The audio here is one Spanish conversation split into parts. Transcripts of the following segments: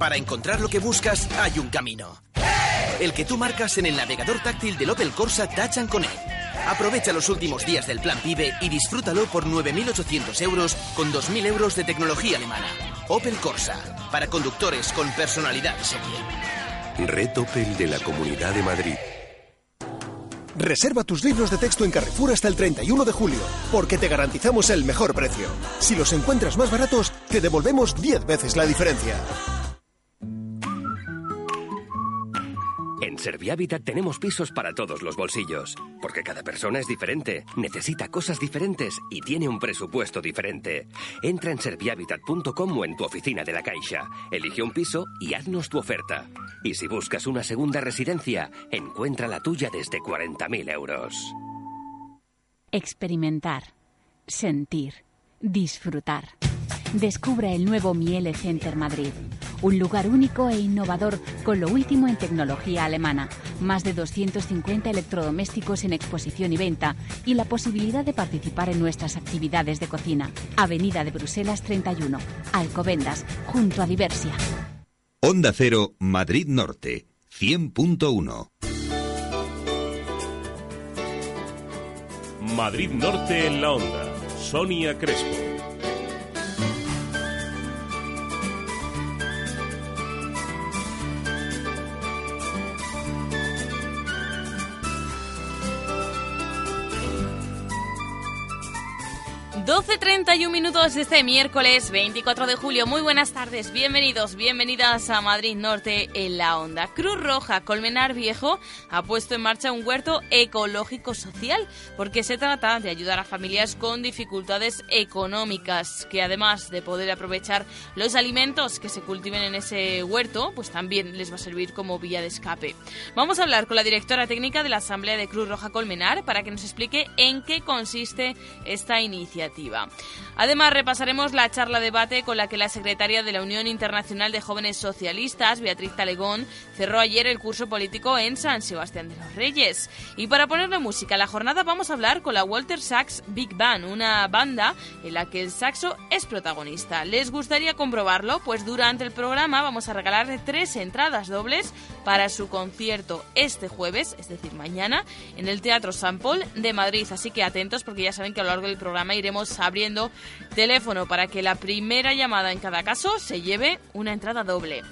Para encontrar lo que buscas hay un camino. El que tú marcas en el navegador táctil del Opel Corsa Touch and Connect. Aprovecha los últimos días del plan PIBE y disfrútalo por 9.800 euros con 2.000 euros de tecnología alemana. Opel Corsa, para conductores con personalidad de serie. Red Opel de la Comunidad de Madrid. Reserva tus libros de texto en Carrefour hasta el 31 de julio, porque te garantizamos el mejor precio. Si los encuentras más baratos, te devolvemos 10 veces la diferencia. Servihabitat tenemos pisos para todos los bolsillos, porque cada persona es diferente, necesita cosas diferentes y tiene un presupuesto diferente. Entra en servihabitat.com o en tu oficina de la Caixa, elige un piso y haznos tu oferta. Y si buscas una segunda residencia, encuentra la tuya desde 40.000 euros. Experimentar, sentir, disfrutar. Descubre el nuevo Miele Center Madrid. Un lugar único e innovador con lo último en tecnología alemana. Más de 250 electrodomésticos en exposición y venta y la posibilidad de participar en nuestras actividades de cocina. Avenida de Bruselas 31, Alcobendas, junto a Diversia. Onda Cero, Madrid Norte, 100.1. Madrid Norte en la onda. Sonia Crespo. Y un minutos de este miércoles 24 de julio. Muy buenas tardes, bienvenidos, bienvenidas a Madrid Norte en la Onda. Cruz Roja Colmenar Viejo ha puesto en marcha un huerto ecológico social porque se trata de ayudar a familias con dificultades económicas que además de poder aprovechar los alimentos que se cultiven en ese huerto, pues también les va a servir como vía de escape. Vamos a hablar con la directora técnica de la Asamblea de Cruz Roja Colmenar para que nos explique en qué consiste esta iniciativa. Además, repasaremos la charla debate con la que la secretaria de la Unión Internacional de Jóvenes Socialistas, Beatriz Talegón, cerró ayer el curso político en San Sebastián de los Reyes. Y para ponerle música a la jornada vamos a hablar con la Walter Sachs Big Band, una banda en la que el saxo es protagonista. ¿Les gustaría comprobarlo? Pues durante el programa vamos a regalar tres entradas dobles para su concierto este jueves, es decir, mañana, en el Teatro San Paul de Madrid. Así que atentos porque ya saben que a lo largo del programa iremos abriendo teléfono para que la primera llamada en cada caso se lleve una entrada doble.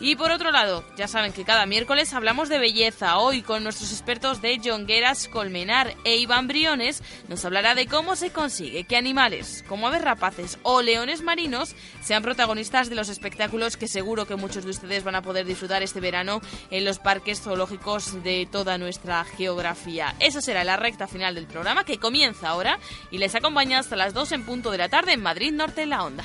Y por otro lado, ya saben que cada miércoles hablamos de belleza. Hoy con nuestros expertos de Jongueras Colmenar e Iván Briones nos hablará de cómo se consigue que animales como aves rapaces o leones marinos sean protagonistas de los espectáculos que seguro que muchos de ustedes van a poder disfrutar este verano en los parques zoológicos de toda nuestra geografía. Esa será la recta final del programa que comienza ahora y les acompaña hasta las 2 en punto de la tarde en Madrid Norte en la Onda.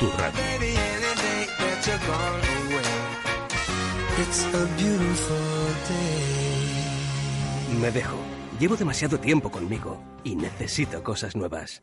tu radio. Me dejo. Llevo demasiado tiempo conmigo y necesito cosas nuevas.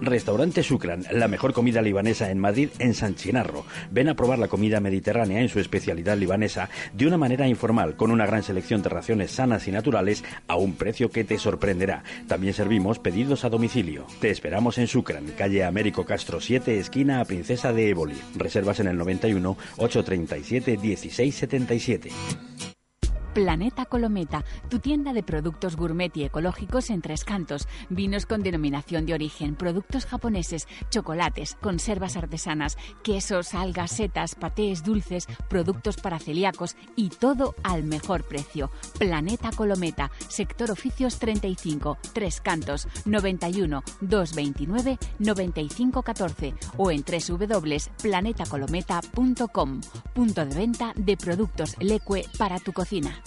Restaurante Shukran, la mejor comida libanesa en Madrid, en San Chinarro. Ven a probar la comida mediterránea en su especialidad libanesa de una manera informal, con una gran selección de raciones sanas y naturales a un precio que te sorprenderá. También servimos pedidos a domicilio. Te esperamos en Shukran, calle Américo Castro 7, esquina a Princesa de Éboli. Reservas en el 91 837 1677. Planeta Colometa, tu tienda de productos gourmet y ecológicos en Tres Cantos, vinos con denominación de origen, productos japoneses, chocolates, conservas artesanas, quesos, algas, setas, patés, dulces, productos para celíacos y todo al mejor precio. Planeta Colometa, sector oficios 35, Tres Cantos, 91 229 9514 o en www.planetacolometa.com, punto de venta de productos Leque para tu cocina.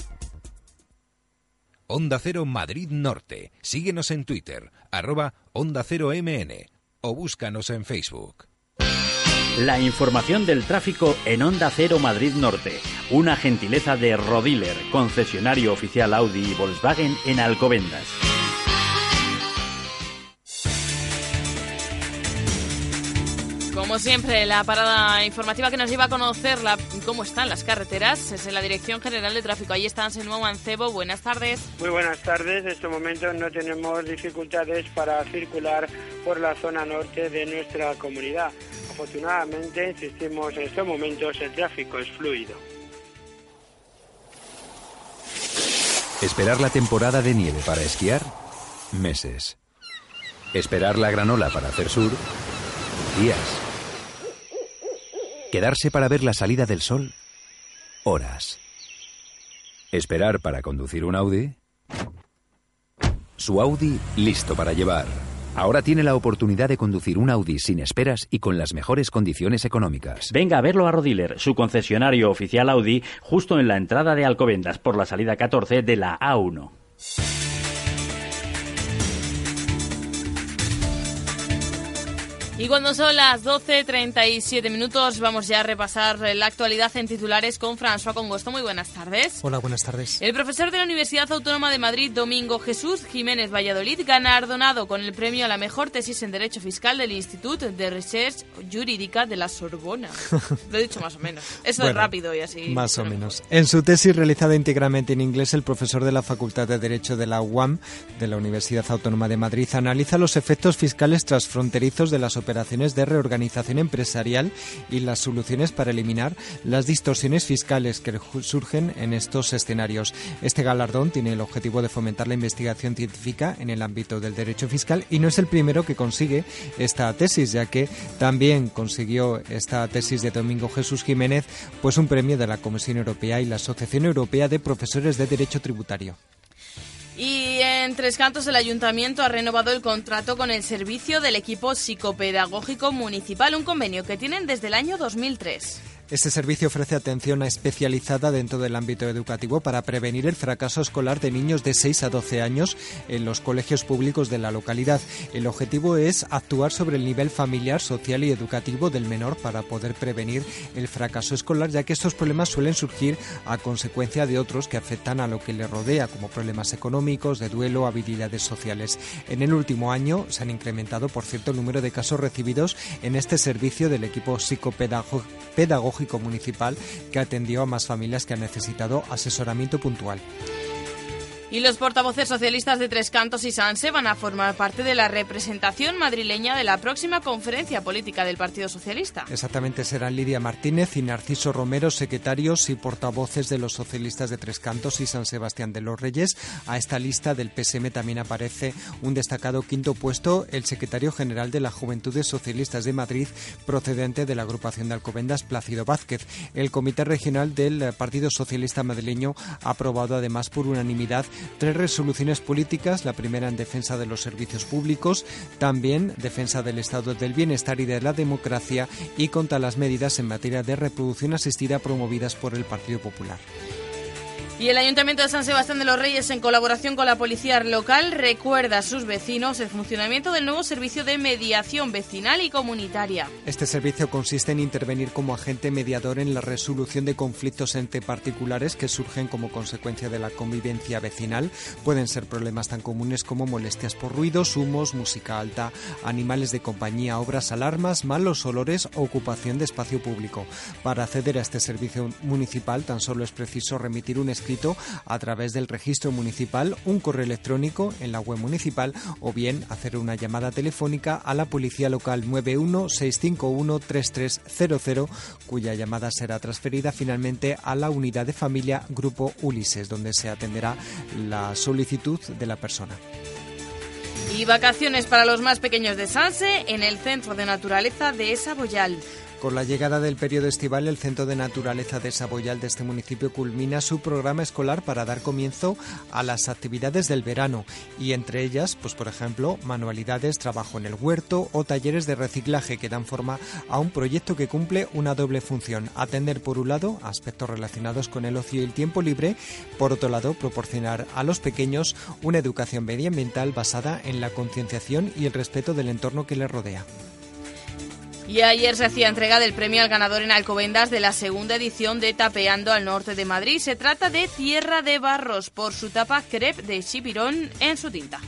Onda Cero Madrid Norte. Síguenos en Twitter, arroba Onda Cero MN o búscanos en Facebook. La información del tráfico en Onda Cero Madrid Norte. Una gentileza de Rodiler, concesionario oficial Audi y Volkswagen en Alcobendas. Como siempre, la parada informativa que nos lleva a conocer la, cómo están las carreteras es en la Dirección General de Tráfico. Ahí está Anselmo Mancebo. Buenas tardes. Muy buenas tardes. En este momento no tenemos dificultades para circular por la zona norte de nuestra comunidad. Afortunadamente, insistimos, en estos momentos el tráfico es fluido. Esperar la temporada de nieve para esquiar, meses. Esperar la granola para hacer sur, días. Quedarse para ver la salida del sol, horas. Esperar para conducir un Audi. Su Audi listo para llevar. Ahora tiene la oportunidad de conducir un Audi sin esperas y con las mejores condiciones económicas. Venga a verlo a Rodiler, su concesionario oficial Audi, justo en la entrada de Alcobendas por la salida 14 de la A1. Y cuando son las 12.37 minutos, vamos ya a repasar la actualidad en titulares con François Congosto. Muy buenas tardes. Hola, buenas tardes. El profesor de la Universidad Autónoma de Madrid, Domingo Jesús Jiménez Valladolid, galardonado con el premio a la mejor tesis en Derecho Fiscal del Instituto de Research Jurídica de la Sorbona. Lo he dicho más o menos. Eso Bueno, es rápido y así. Más o menos. En su tesis realizada íntegramente en inglés, el profesor de la Facultad de Derecho de la UAM de la Universidad Autónoma de Madrid analiza los efectos fiscales transfronterizos de las operaciones de reorganización empresarial y las soluciones para eliminar las distorsiones fiscales que surgen en estos escenarios. Este galardón tiene el objetivo de fomentar la investigación científica en el ámbito del derecho fiscal y no es el primero que consigue esta tesis, ya que también consiguió esta tesis de Domingo Jesús Jiménez pues un premio de la Comisión Europea y la Asociación Europea de Profesores de Derecho Tributario. Y en Tres Cantos el Ayuntamiento ha renovado el contrato con el servicio del equipo psicopedagógico municipal, un convenio que tienen desde el año 2003. Este servicio ofrece atención especializada dentro del ámbito educativo para prevenir el fracaso escolar de niños de 6 a 12 años en los colegios públicos de la localidad. El objetivo es actuar sobre el nivel familiar, social y educativo del menor para poder prevenir el fracaso escolar, ya que estos problemas suelen surgir a consecuencia de otros que afectan a lo que le rodea, como problemas económicos, de duelo, habilidades sociales. En el último año se han incrementado, por cierto, el número de casos recibidos en este servicio del equipo psicopedagógico municipal que atendió a más familias que han necesitado asesoramiento puntual. Y los portavoces socialistas de Tres Cantos y Sanse van a formar parte de la representación madrileña de la próxima conferencia política del Partido Socialista. Exactamente serán Lidia Martínez y Narciso Romero, secretarios y portavoces de los socialistas de Tres Cantos y San Sebastián de los Reyes. A esta lista del PSM también aparece un destacado quinto puesto, el secretario general de las Juventudes Socialistas de Madrid, procedente de la agrupación de Alcobendas, Plácido Vázquez. El Comité Regional del Partido Socialista Madrileño ha aprobado además por unanimidad tres resoluciones políticas, la primera en defensa de los servicios públicos, también defensa del estado del bienestar y de la democracia y contra las medidas en materia de reproducción asistida promovidas por el Partido Popular. Y el Ayuntamiento de San Sebastián de los Reyes, en colaboración con la policía local, recuerda a sus vecinos el funcionamiento del nuevo servicio de mediación vecinal y comunitaria. Este servicio consiste en intervenir como agente mediador en la resolución de conflictos entre particulares que surgen como consecuencia de la convivencia vecinal. Pueden ser problemas tan comunes como molestias por ruidos, humos, música alta, animales de compañía, obras, alarmas, malos olores o ocupación de espacio público. Para acceder a este servicio municipal tan solo es preciso remitir un escrito a través del registro municipal, un correo electrónico en la web municipal o bien hacer una llamada telefónica a la policía local 916513300, cuya llamada será transferida finalmente a la unidad de familia Grupo Ulises, donde se atenderá la solicitud de la persona. Y vacaciones para los más pequeños de Sanse en el Centro de Naturaleza de Saboyal. Con la llegada del periodo estival, el Centro de Naturaleza de Saboyal de este municipio culmina su programa escolar para dar comienzo a las actividades del verano y entre ellas, pues por ejemplo, manualidades, trabajo en el huerto o talleres de reciclaje que dan forma a un proyecto que cumple una doble función: atender por un lado aspectos relacionados con el ocio y el tiempo libre, por otro lado proporcionar a los pequeños una educación medioambiental basada en la concienciación y el respeto del entorno que les rodea. Y ayer se hacía entrega del premio al ganador en Alcobendas de la segunda edición de Tapeando al Norte de Madrid. Se trata de Tierra de Barros por su tapa crepe de chipirón en su tinta.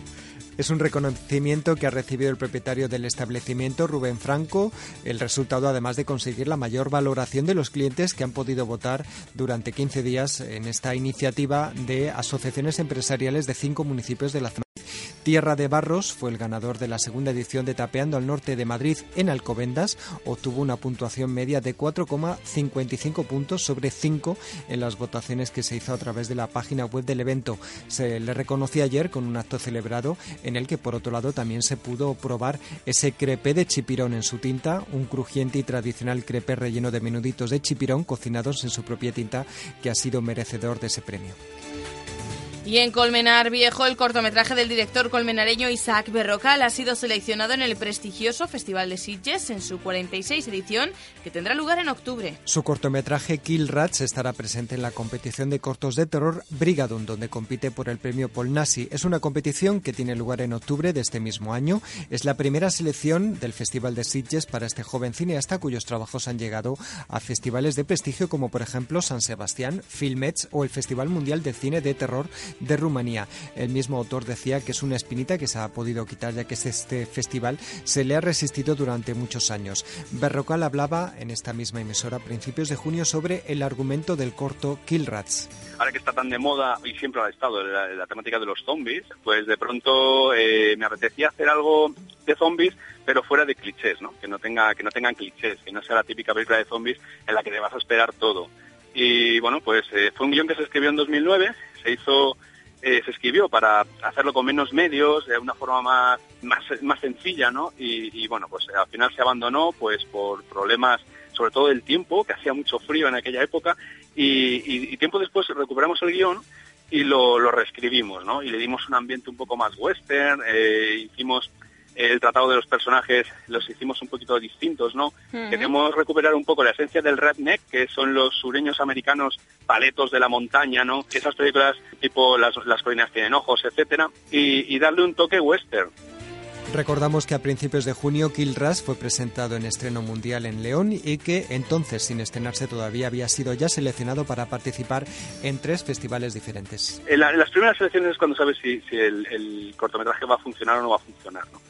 Es un reconocimiento que ha recibido el propietario del establecimiento, Rubén Franco, el resultado además de conseguir la mayor valoración de los clientes que han podido votar durante 15 días en esta iniciativa de asociaciones empresariales de cinco municipios de la zona. Tierra de Barros fue el ganador de la segunda edición de Tapeando al Norte de Madrid en Alcobendas. Obtuvo una puntuación media de 4,55 puntos sobre 5 en las votaciones que se hizo a través de la página web del evento. Se le reconoció ayer con un acto celebrado en el que, por otro lado, también se pudo probar ese crepé de chipirón en su tinta, un crujiente y tradicional crepé relleno de menuditos de chipirón cocinados en su propia tinta que ha sido merecedor de ese premio. Y en Colmenar Viejo, el cortometraje del director colmenareño Isaac Berrocal ha sido seleccionado en el prestigioso Festival de Sitges en su 46 edición, que tendrá lugar en octubre. Su cortometraje Kill Rats estará presente en la competición de cortos de terror Brigadon, donde compite por el premio Paul Nasi. Es una competición que tiene lugar en octubre de este mismo año. Es la primera selección del Festival de Sitges para este joven cineasta cuyos trabajos han llegado a festivales de prestigio como por ejemplo San Sebastián, Filmets o el Festival Mundial de Cine de Terror de Rumanía. El mismo autor decía que es una espinita que se ha podido quitar ya que este festival se le ha resistido durante muchos años. Berrocal hablaba en esta misma emisora a principios de junio sobre el argumento del corto Kill Rats. Ahora que está tan de moda y siempre ha estado la, la temática de los zombies, pues de pronto eh, me apetecía hacer algo de zombies pero fuera de clichés, ¿no? Que no tenga que no tengan clichés, que no sea la típica película de zombies en la que te vas a esperar todo. Y bueno, pues eh, fue un guion que se escribió en 2009, se hizo eh, se escribió para hacerlo con menos medios, de una forma más, más, más sencilla, ¿no? Y, bueno, pues al final se abandonó pues por problemas, sobre todo del tiempo, que hacía mucho frío en aquella época, y tiempo después recuperamos el guion y lo, lo, reescribimos, ¿no? Y le dimos un ambiente un poco más western, eh, hicimos el tratado de los personajes los hicimos un poquito distintos, ¿no? Uh-huh. Queremos recuperar un poco la esencia del redneck, que son los sureños americanos paletos de la montaña, ¿no? Esas películas tipo Las, las colinas tienen ojos, etcétera, y, y darle un toque western. Recordamos que a principios de junio Kill Rush fue presentado en estreno mundial en León y que entonces, sin estrenarse todavía, había sido ya seleccionado para participar en tres festivales diferentes. En, la, en las primeras selecciones es cuando sabes si, si el, el, cortometraje va a funcionar o no va a funcionar, ¿no?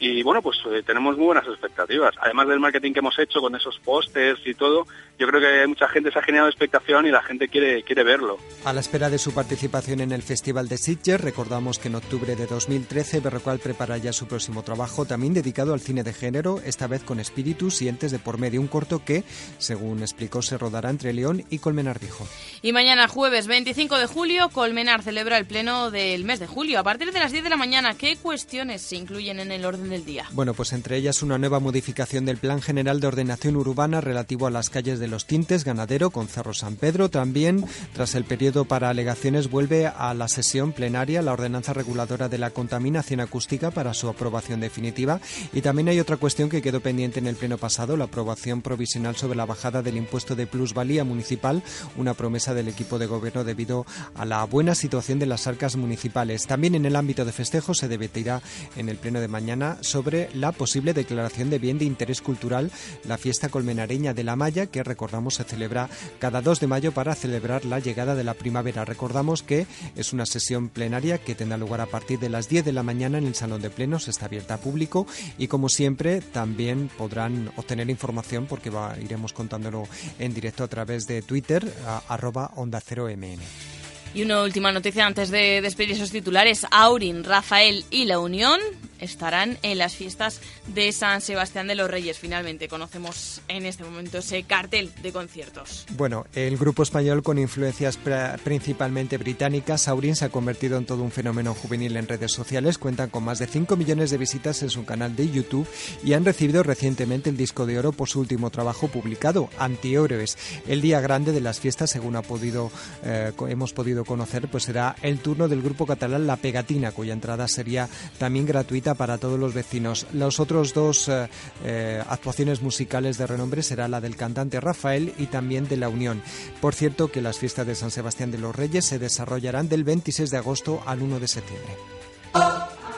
Y bueno, pues eh, tenemos muy buenas expectativas. Además del marketing que hemos hecho con esos pósters y todo, yo creo que mucha gente se ha generado expectación y la gente quiere, quiere verlo. A la espera de su participación en el Festival de Sitges, recordamos que en octubre de 2013 Berrocal prepara ya su próximo trabajo, también dedicado al cine de género, esta vez con espíritus y entes de por medio, un corto que, según explicó, se rodará entre León y Colmenar Viejo. Y mañana, jueves 25 de julio, Colmenar celebra el pleno del mes de julio. A partir de las 10 de la mañana, ¿qué cuestiones se incluyen en el orden día? Bueno, pues entre ellas una nueva modificación del Plan General de Ordenación Urbana relativo a las calles de Los Tintes, Ganadero, con Cerro San Pedro. También, tras el periodo para alegaciones, vuelve a la sesión plenaria la ordenanza reguladora de la contaminación acústica para su aprobación definitiva. Y también hay otra cuestión que quedó pendiente en el pleno pasado, la aprobación provisional sobre la bajada del impuesto de plusvalía municipal, una promesa del equipo de gobierno debido a la buena situación de las arcas municipales. También en el ámbito de festejos se debatirá en el pleno de mañana sobre la posible declaración de bien de interés cultural, la fiesta colmenareña de la Maya, que recordamos se celebra cada 2 de mayo para celebrar la llegada de la primavera. Recordamos que es una sesión plenaria que tendrá lugar a partir de las 10 de la mañana en el Salón de Plenos, está abierta a público y como siempre también podrán obtener información porque iremos contándolo en directo a través de Twitter, arroba onda 0 mn. Y una última noticia antes de despedir esos titulares. Aurin, Rafael y La Unión estarán en las fiestas de San Sebastián de los Reyes. Finalmente conocemos en este momento ese cartel de conciertos. Bueno, el grupo español con influencias principalmente británicas, Aurin se ha convertido en todo un fenómeno juvenil en redes sociales. Cuentan con más de 5 millones de visitas en su canal de YouTube y han recibido recientemente el disco de oro por su último trabajo publicado, Antihéroes. El día grande de las fiestas, según ha podido, eh, hemos podido conocer, pues será el turno del grupo catalán La Pegatina, cuya entrada sería también gratuita para todos los vecinos. Los otros dos eh, eh, actuaciones musicales de renombre será la del cantante Rafael y también de La Unión. Por cierto, que las fiestas de San Sebastián de los Reyes se desarrollarán del 26 de agosto al 1 de septiembre.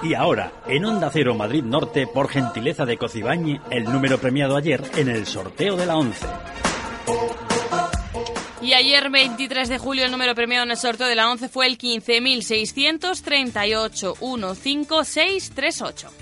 Y ahora, en Onda Cero Madrid Norte, por gentileza de Cocibañi, el número premiado ayer en el sorteo de la 11. Y ayer, 23 de julio, el número premiado en el sorteo de la 11 fue el 15.638 15638.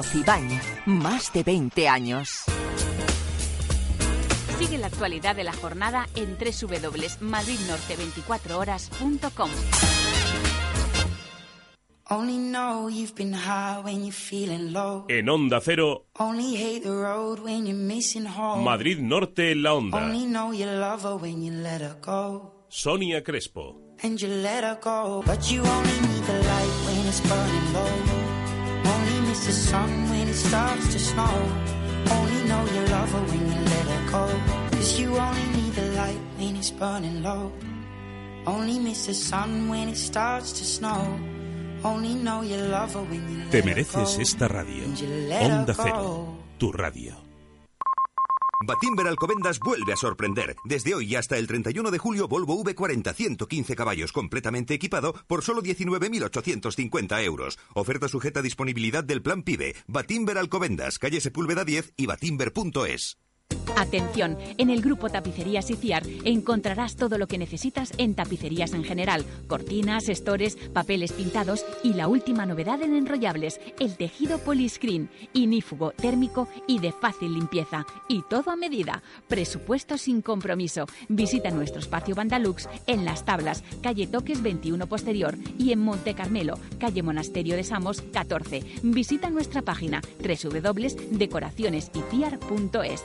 Cocibañ, más de 20 años. Sigue la actualidad de la jornada en www.madridnorte24horas.com. Only know you've been high when you're feeling low. En Onda Cero, Only hate the road when you're missing home. Madrid Norte en la Onda. Only know you love her when you let her go. Sonia Crespo. And you let her go. But you only need the light when it's burning low. Only miss the sun when it starts to snow. Only know you love her when you let her go. Cause you only need the light when it's burning low. Only miss the sun when it starts to snow. Only know you love her when you let Te her mereces go. esta radio. And you let her Onda. Cero, tu radio. Batimber Alcobendas vuelve a sorprender. Desde hoy hasta el 31 de julio, Volvo V40 115 caballos completamente equipado por solo 19.850 euros. Oferta sujeta a disponibilidad del plan PIBE. Batimber Alcobendas, calle Sepúlveda 10 y batimber.es. Atención, en el grupo Tapicerías y Ciar encontrarás todo lo que necesitas en tapicerías en general, cortinas, estores, papeles pintados y la última novedad en enrollables, el tejido poliscreen, inífugo, térmico y de fácil limpieza. Y todo a medida. Presupuesto sin compromiso. Visita nuestro espacio Bandalux en Las Tablas, calle Toques 21 Posterior y en Monte Carmelo, calle Monasterio de Samos 14. Visita nuestra página www.decoracionesyciar.es.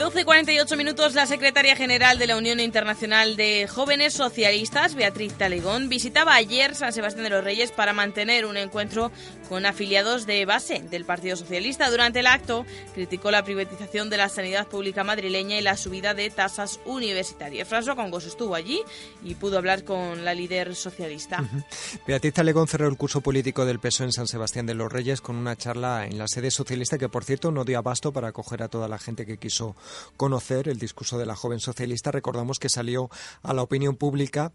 12.48 minutos, la secretaria general de la Unión Internacional de Jóvenes Socialistas, Beatriz Talegón, visitaba ayer San Sebastián de los Reyes para mantener un encuentro con afiliados de base del Partido Socialista. Durante el acto, criticó la privatización de la sanidad pública madrileña y la subida de tasas universitarias. François Congos estuvo allí y pudo hablar con la líder socialista. Beatriz Talegón cerró el curso político del PSOE en San Sebastián de los Reyes con una charla en la sede socialista que, por cierto, no dio abasto para acoger a toda la gente que quiso conocer el discurso de la joven socialista. Recordamos que salió a la opinión pública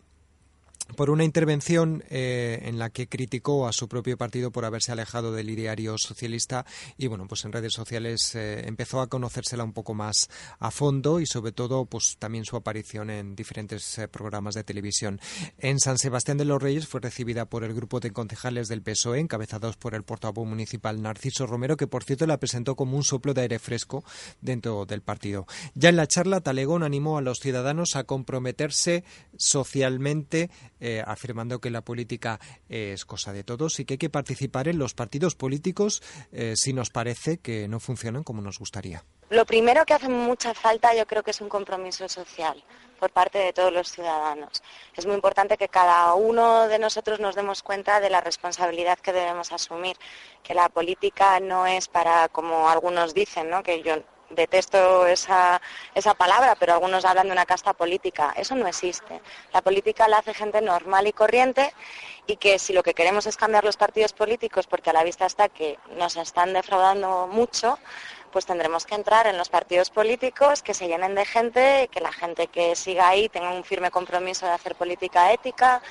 por una intervención eh, en la que criticó a su propio partido por haberse alejado del ideario socialista y bueno pues en redes sociales eh, empezó a conocérsela un poco más a fondo y sobre todo pues también su aparición en diferentes eh, programas de televisión. En San Sebastián de los Reyes fue recibida por el grupo de concejales del PSOE encabezados por el portavoz municipal Narciso Romero que por cierto la presentó como un soplo de aire fresco dentro del partido. Ya en la charla Talegón animó a los ciudadanos a comprometerse socialmente eh, afirmando que la política es cosa de todos y que hay que participar en los partidos políticos eh, si nos parece que no funcionan como nos gustaría. Lo primero que hace mucha falta yo creo que es un compromiso social por parte de todos los ciudadanos. Es muy importante que cada uno de nosotros nos demos cuenta de la responsabilidad que debemos asumir, que la política no es para, como algunos dicen, ¿no? que yo detesto esa, esa palabra, pero algunos hablan de una casta política. Eso no existe. La política la hace gente normal y corriente y que si lo que queremos es cambiar los partidos políticos, porque a la vista está que nos están defraudando mucho, pues tendremos que entrar en los partidos políticos que se llenen de gente, que la gente que siga ahí tenga un firme compromiso de hacer política ética,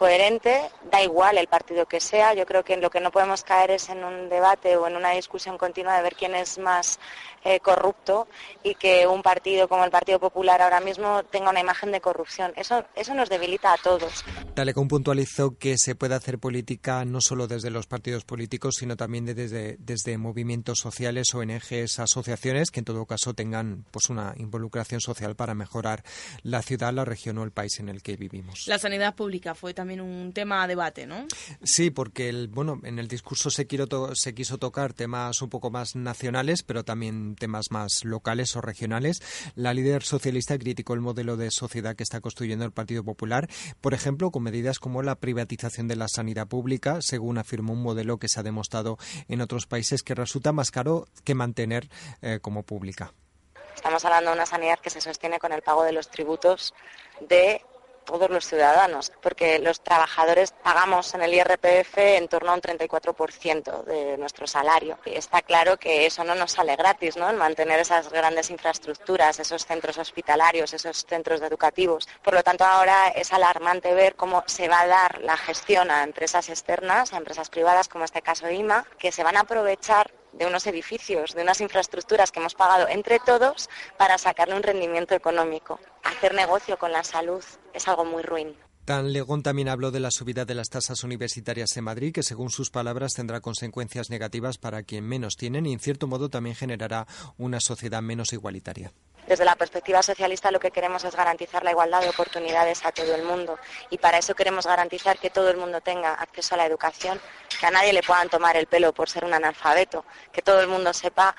coherente, da igual el partido que sea. Yo creo que lo que no podemos caer es en un debate o en una discusión continua de ver quién es más eh, corrupto y que un partido como el Partido Popular ahora mismo tenga una imagen de corrupción. Eso, eso nos debilita a todos. Talecón puntualizó que se puede hacer política no solo desde los partidos políticos, sino también desde, desde movimientos sociales, ONGs, asociaciones que en todo caso tengan pues una involucración social para mejorar la ciudad, la región o el país en el que vivimos. La sanidad pública fue también un tema a debate, ¿no? Sí, porque el, bueno, en el discurso se, se quiso tocar temas un poco más nacionales, pero también temas más locales o regionales. La líder socialista criticó el modelo de sociedad que está construyendo el Partido Popular, por ejemplo, con medidas como la privatización de la sanidad pública, según afirmó un modelo que se ha demostrado en otros países que resulta más caro que mantener eh, como pública. Estamos hablando de una sanidad que se sostiene con el pago de los tributos de todos los ciudadanos, porque los trabajadores pagamos en el IRPF en torno a un 34% de nuestro salario. Y está claro que eso no nos sale gratis, ¿no? El mantener esas grandes infraestructuras, esos centros hospitalarios, esos centros educativos. Por lo tanto, ahora es alarmante ver cómo se va a dar la gestión a empresas externas, a empresas privadas, como este caso IMA, que se van a aprovechar de unos edificios, de unas infraestructuras que hemos pagado entre todos para sacarle un rendimiento económico. Hacer negocio con la salud es algo muy ruin. Tan Legón también habló de la subida de las tasas universitarias en Madrid, que según sus palabras tendrá consecuencias negativas para quien menos tienen y en cierto modo también generará una sociedad menos igualitaria. Desde la perspectiva socialista lo que queremos es garantizar la igualdad de oportunidades a todo el mundo y para eso queremos garantizar que todo el mundo tenga acceso a la educación, que a nadie le puedan tomar el pelo por ser un analfabeto, que todo el mundo sepa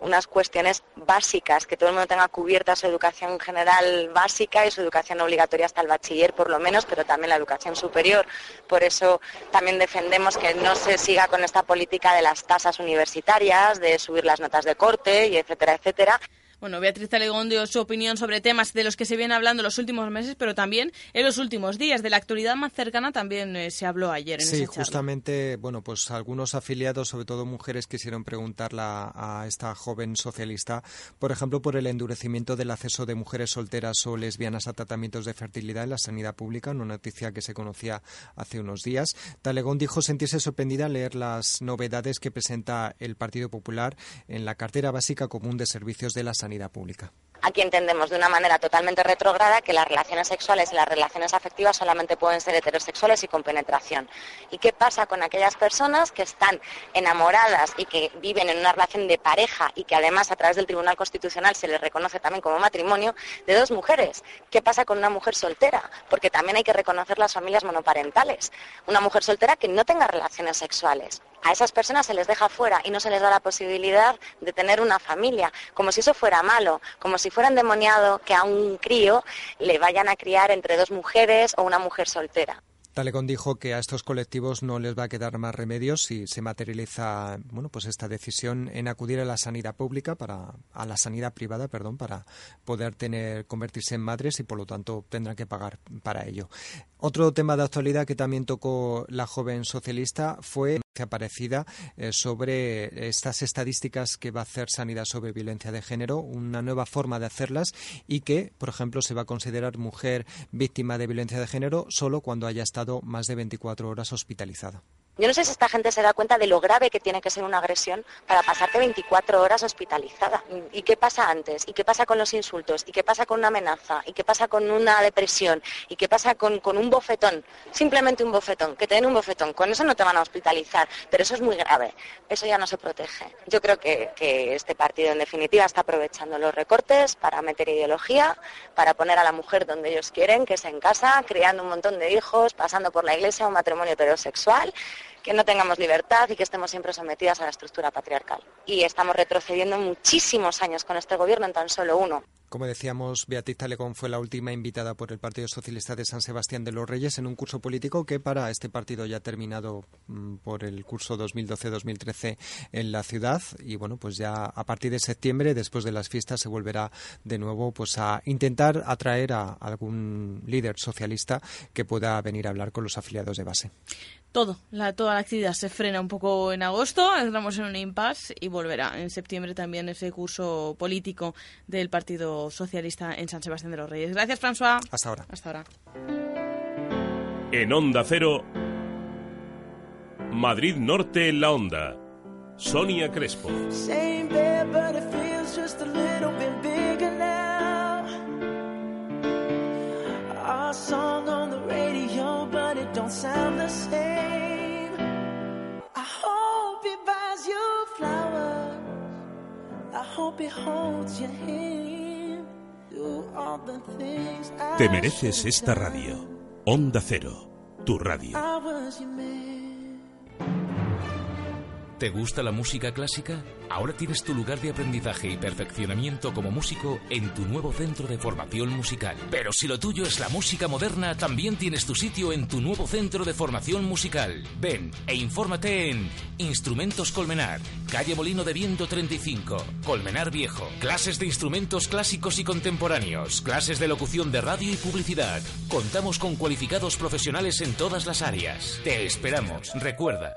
unas cuestiones básicas, que todo el mundo tenga cubierta su educación general básica y su educación obligatoria hasta el bachiller por lo menos, pero también la educación superior. Por eso también defendemos que no se siga con esta política de las tasas universitarias, de subir las notas de corte y etcétera, etcétera. Bueno, Beatriz Talegón dio su opinión sobre temas de los que se vienen hablando los últimos meses, pero también en los últimos días. De la actualidad más cercana también eh, se habló ayer en Sí, justamente, bueno, pues algunos afiliados, sobre todo mujeres, quisieron preguntarla a esta joven socialista, por ejemplo, por el endurecimiento del acceso de mujeres solteras o lesbianas a tratamientos de fertilidad en la sanidad pública, una noticia que se conocía hace unos días. Talegón dijo sentirse sorprendida al leer las novedades que presenta el Partido Popular en la cartera básica común de servicios de la sanidad pública. Aquí entendemos de una manera totalmente retrógrada que las relaciones sexuales y las relaciones afectivas solamente pueden ser heterosexuales y con penetración. ¿Y qué pasa con aquellas personas que están enamoradas y que viven en una relación de pareja y que además a través del Tribunal Constitucional se les reconoce también como matrimonio de dos mujeres? ¿Qué pasa con una mujer soltera? Porque también hay que reconocer las familias monoparentales. Una mujer soltera que no tenga relaciones sexuales a esas personas se les deja fuera y no se les da la posibilidad de tener una familia, como si eso fuera malo, como si fuera endemoniado que a un crío le vayan a criar entre dos mujeres o una mujer soltera. Talecón dijo que a estos colectivos no les va a quedar más remedio si se materializa bueno pues esta decisión en acudir a la sanidad pública para a la sanidad privada perdón para poder tener convertirse en madres y por lo tanto tendrán que pagar para ello otro tema de actualidad que también tocó la joven socialista fue aparecida eh, sobre estas estadísticas que va a hacer Sanidad sobre violencia de género, una nueva forma de hacerlas y que, por ejemplo, se va a considerar mujer víctima de violencia de género solo cuando haya estado más de 24 horas hospitalizada. Yo no sé si esta gente se da cuenta de lo grave que tiene que ser una agresión para pasarte 24 horas hospitalizada. ¿Y qué pasa antes? ¿Y qué pasa con los insultos? ¿Y qué pasa con una amenaza? ¿Y qué pasa con una depresión? ¿Y qué pasa con, un bofetón? Simplemente un bofetón, que te den un bofetón. Con eso no te van a hospitalizar, pero eso es muy grave. Eso ya no se protege. Yo creo que, que este partido, en definitiva, está aprovechando los recortes para meter ideología, para poner a la mujer donde ellos quieren, que es en casa, criando un montón de hijos, pasando por la iglesia, un matrimonio heterosexual que no tengamos libertad y que estemos siempre sometidas a la estructura patriarcal. Y estamos retrocediendo muchísimos años con este gobierno en tan solo uno. Como decíamos, Beatriz Talecón fue la última invitada por el Partido Socialista de San Sebastián de los Reyes en un curso político que para este partido ya ha terminado mm, por el curso 2012-2013 en la ciudad y bueno, pues ya a partir de septiembre, después de las fiestas, se volverá de nuevo pues a intentar atraer a algún líder socialista que pueda venir a hablar con los afiliados de base todo, la, toda la actividad se frena un poco en agosto, entramos en un impasse y volverá en septiembre también ese curso político del Partido Socialista en San Sebastián de los Reyes. Gracias, François. Hasta ahora. Hasta ahora. En Onda Cero, Madrid Norte en la Onda. Sonia Crespo. Don't sound the same. I hope he buys you flowers. I hope he holds your hand. Do all the things I Te mereces esta radio. Onda Cero, tu radio. ¿Te gusta la música clásica? Ahora tienes tu lugar de aprendizaje y perfeccionamiento como músico en tu nuevo centro de formación musical. Pero si lo tuyo es la música moderna, también tienes tu sitio en tu nuevo centro de formación musical. Ven e infórmate en Instrumentos Colmenar, calle Molino de Viento 35, Colmenar Viejo. Clases de instrumentos clásicos y contemporáneos, clases de locución de radio y publicidad. Contamos con cualificados profesionales en todas las áreas. Te esperamos. Recuerda,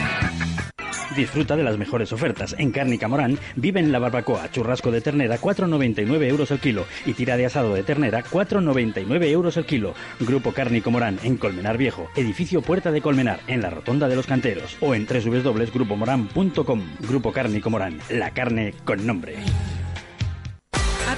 Disfruta de las mejores ofertas. En Cárnica Morán viven la barbacoa, churrasco de ternera 4,99 euros el kilo y tira de asado de ternera 4,99 euros el kilo. Grupo Cárnico Morán en Colmenar Viejo, edificio Puerta de Colmenar en la Rotonda de los Canteros o en www.grupomoran.com. Grupo Cárnico Morán, la carne con nombre.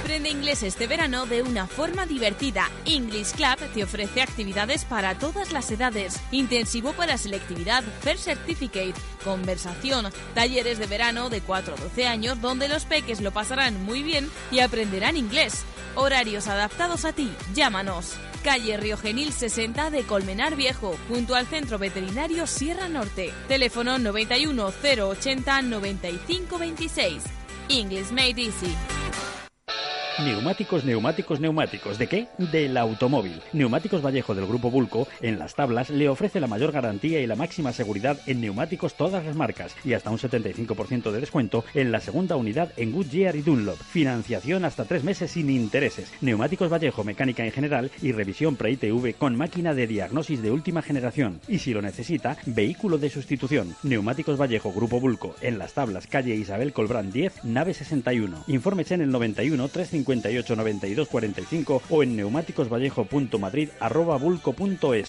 Aprende inglés este verano de una forma divertida. English Club te ofrece actividades para todas las edades, intensivo para selectividad, First Certificate, conversación, talleres de verano de 4 a 12 años donde los peques lo pasarán muy bien y aprenderán inglés. Horarios adaptados a ti. Llámanos. Calle Río Genil 60 de Colmenar Viejo, junto al Centro Veterinario Sierra Norte. Teléfono 91 080 95 26. English Made Easy. you Neumáticos, neumáticos, neumáticos. ¿De qué? Del automóvil. Neumáticos Vallejo del Grupo Bulco, en las tablas, le ofrece la mayor garantía y la máxima seguridad en neumáticos todas las marcas y hasta un 75% de descuento en la segunda unidad en Goodyear y Dunlop. Financiación hasta tres meses sin intereses. Neumáticos Vallejo, mecánica en general y revisión pre-ITV con máquina de diagnosis de última generación. Y si lo necesita, vehículo de sustitución. Neumáticos Vallejo, Grupo Bulco, en las tablas, calle Isabel Colbrán 10, nave 61. Infórmese en el 91 350 58 92 45 o en neumáticosvallejo.madrid@bulco.es.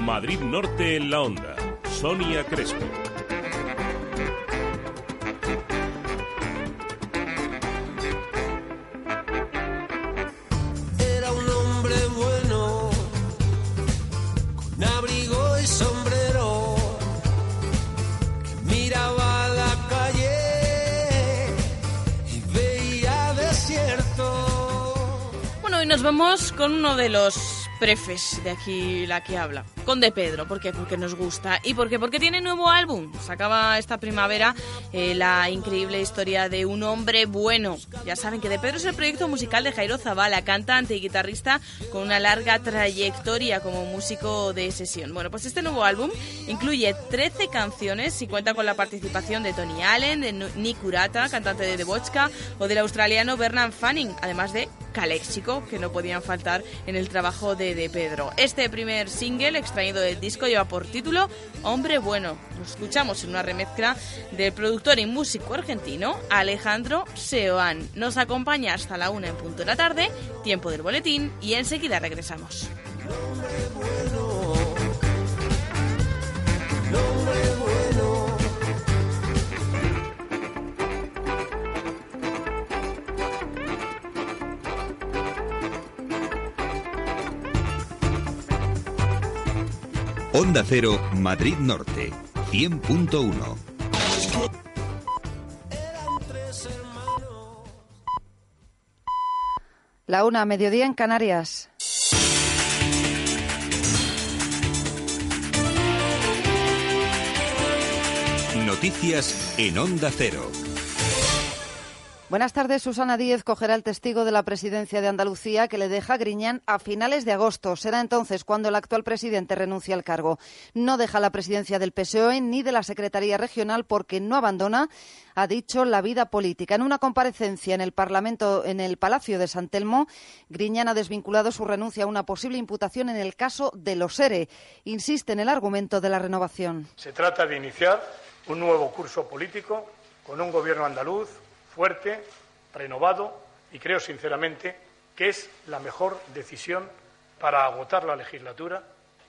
Madrid Norte en la onda. Sonia Crespo. Nos vamos con uno de los prefes de aquí la que habla, con De Pedro, ¿por qué? Porque nos gusta y porque porque tiene nuevo álbum. Sacaba esta primavera eh, la increíble historia de un hombre bueno. Ya saben que De Pedro es el proyecto musical de Jairo Zavala, cantante y guitarrista con una larga trayectoria como músico de sesión. Bueno, pues este nuevo álbum incluye 13 canciones y cuenta con la participación de Tony Allen, de Nick Urata, cantante de Vodka, o del australiano Bernard Fanning, además de Caléxico, que no podían faltar en el trabajo de De Pedro. Este primer single extraído del disco lleva por título Hombre Bueno. Lo escuchamos en una remezcla del productor y músico argentino Alejandro Seoane. Nos acompaña hasta la una en punto de la tarde, tiempo del boletín, y enseguida regresamos. Onda Cero, Madrid Norte, 100.1. La una, mediodía en Canarias. Noticias en Onda Cero. Buenas tardes. Susana Díez cogerá el testigo de la presidencia de Andalucía que le deja Griñán a finales de agosto. Será entonces cuando el actual presidente renuncia al cargo. No deja la presidencia del PSOE ni de la Secretaría Regional porque no abandona, ha dicho, la vida política. En una comparecencia en el Parlamento, en el Palacio de San Telmo, Griñán ha desvinculado su renuncia a una posible imputación en el caso de los ERE. Insiste en el argumento de la renovación. Se trata de iniciar un nuevo curso político con un gobierno andaluz fuerte, renovado y creo sinceramente que es la mejor decisión para agotar la legislatura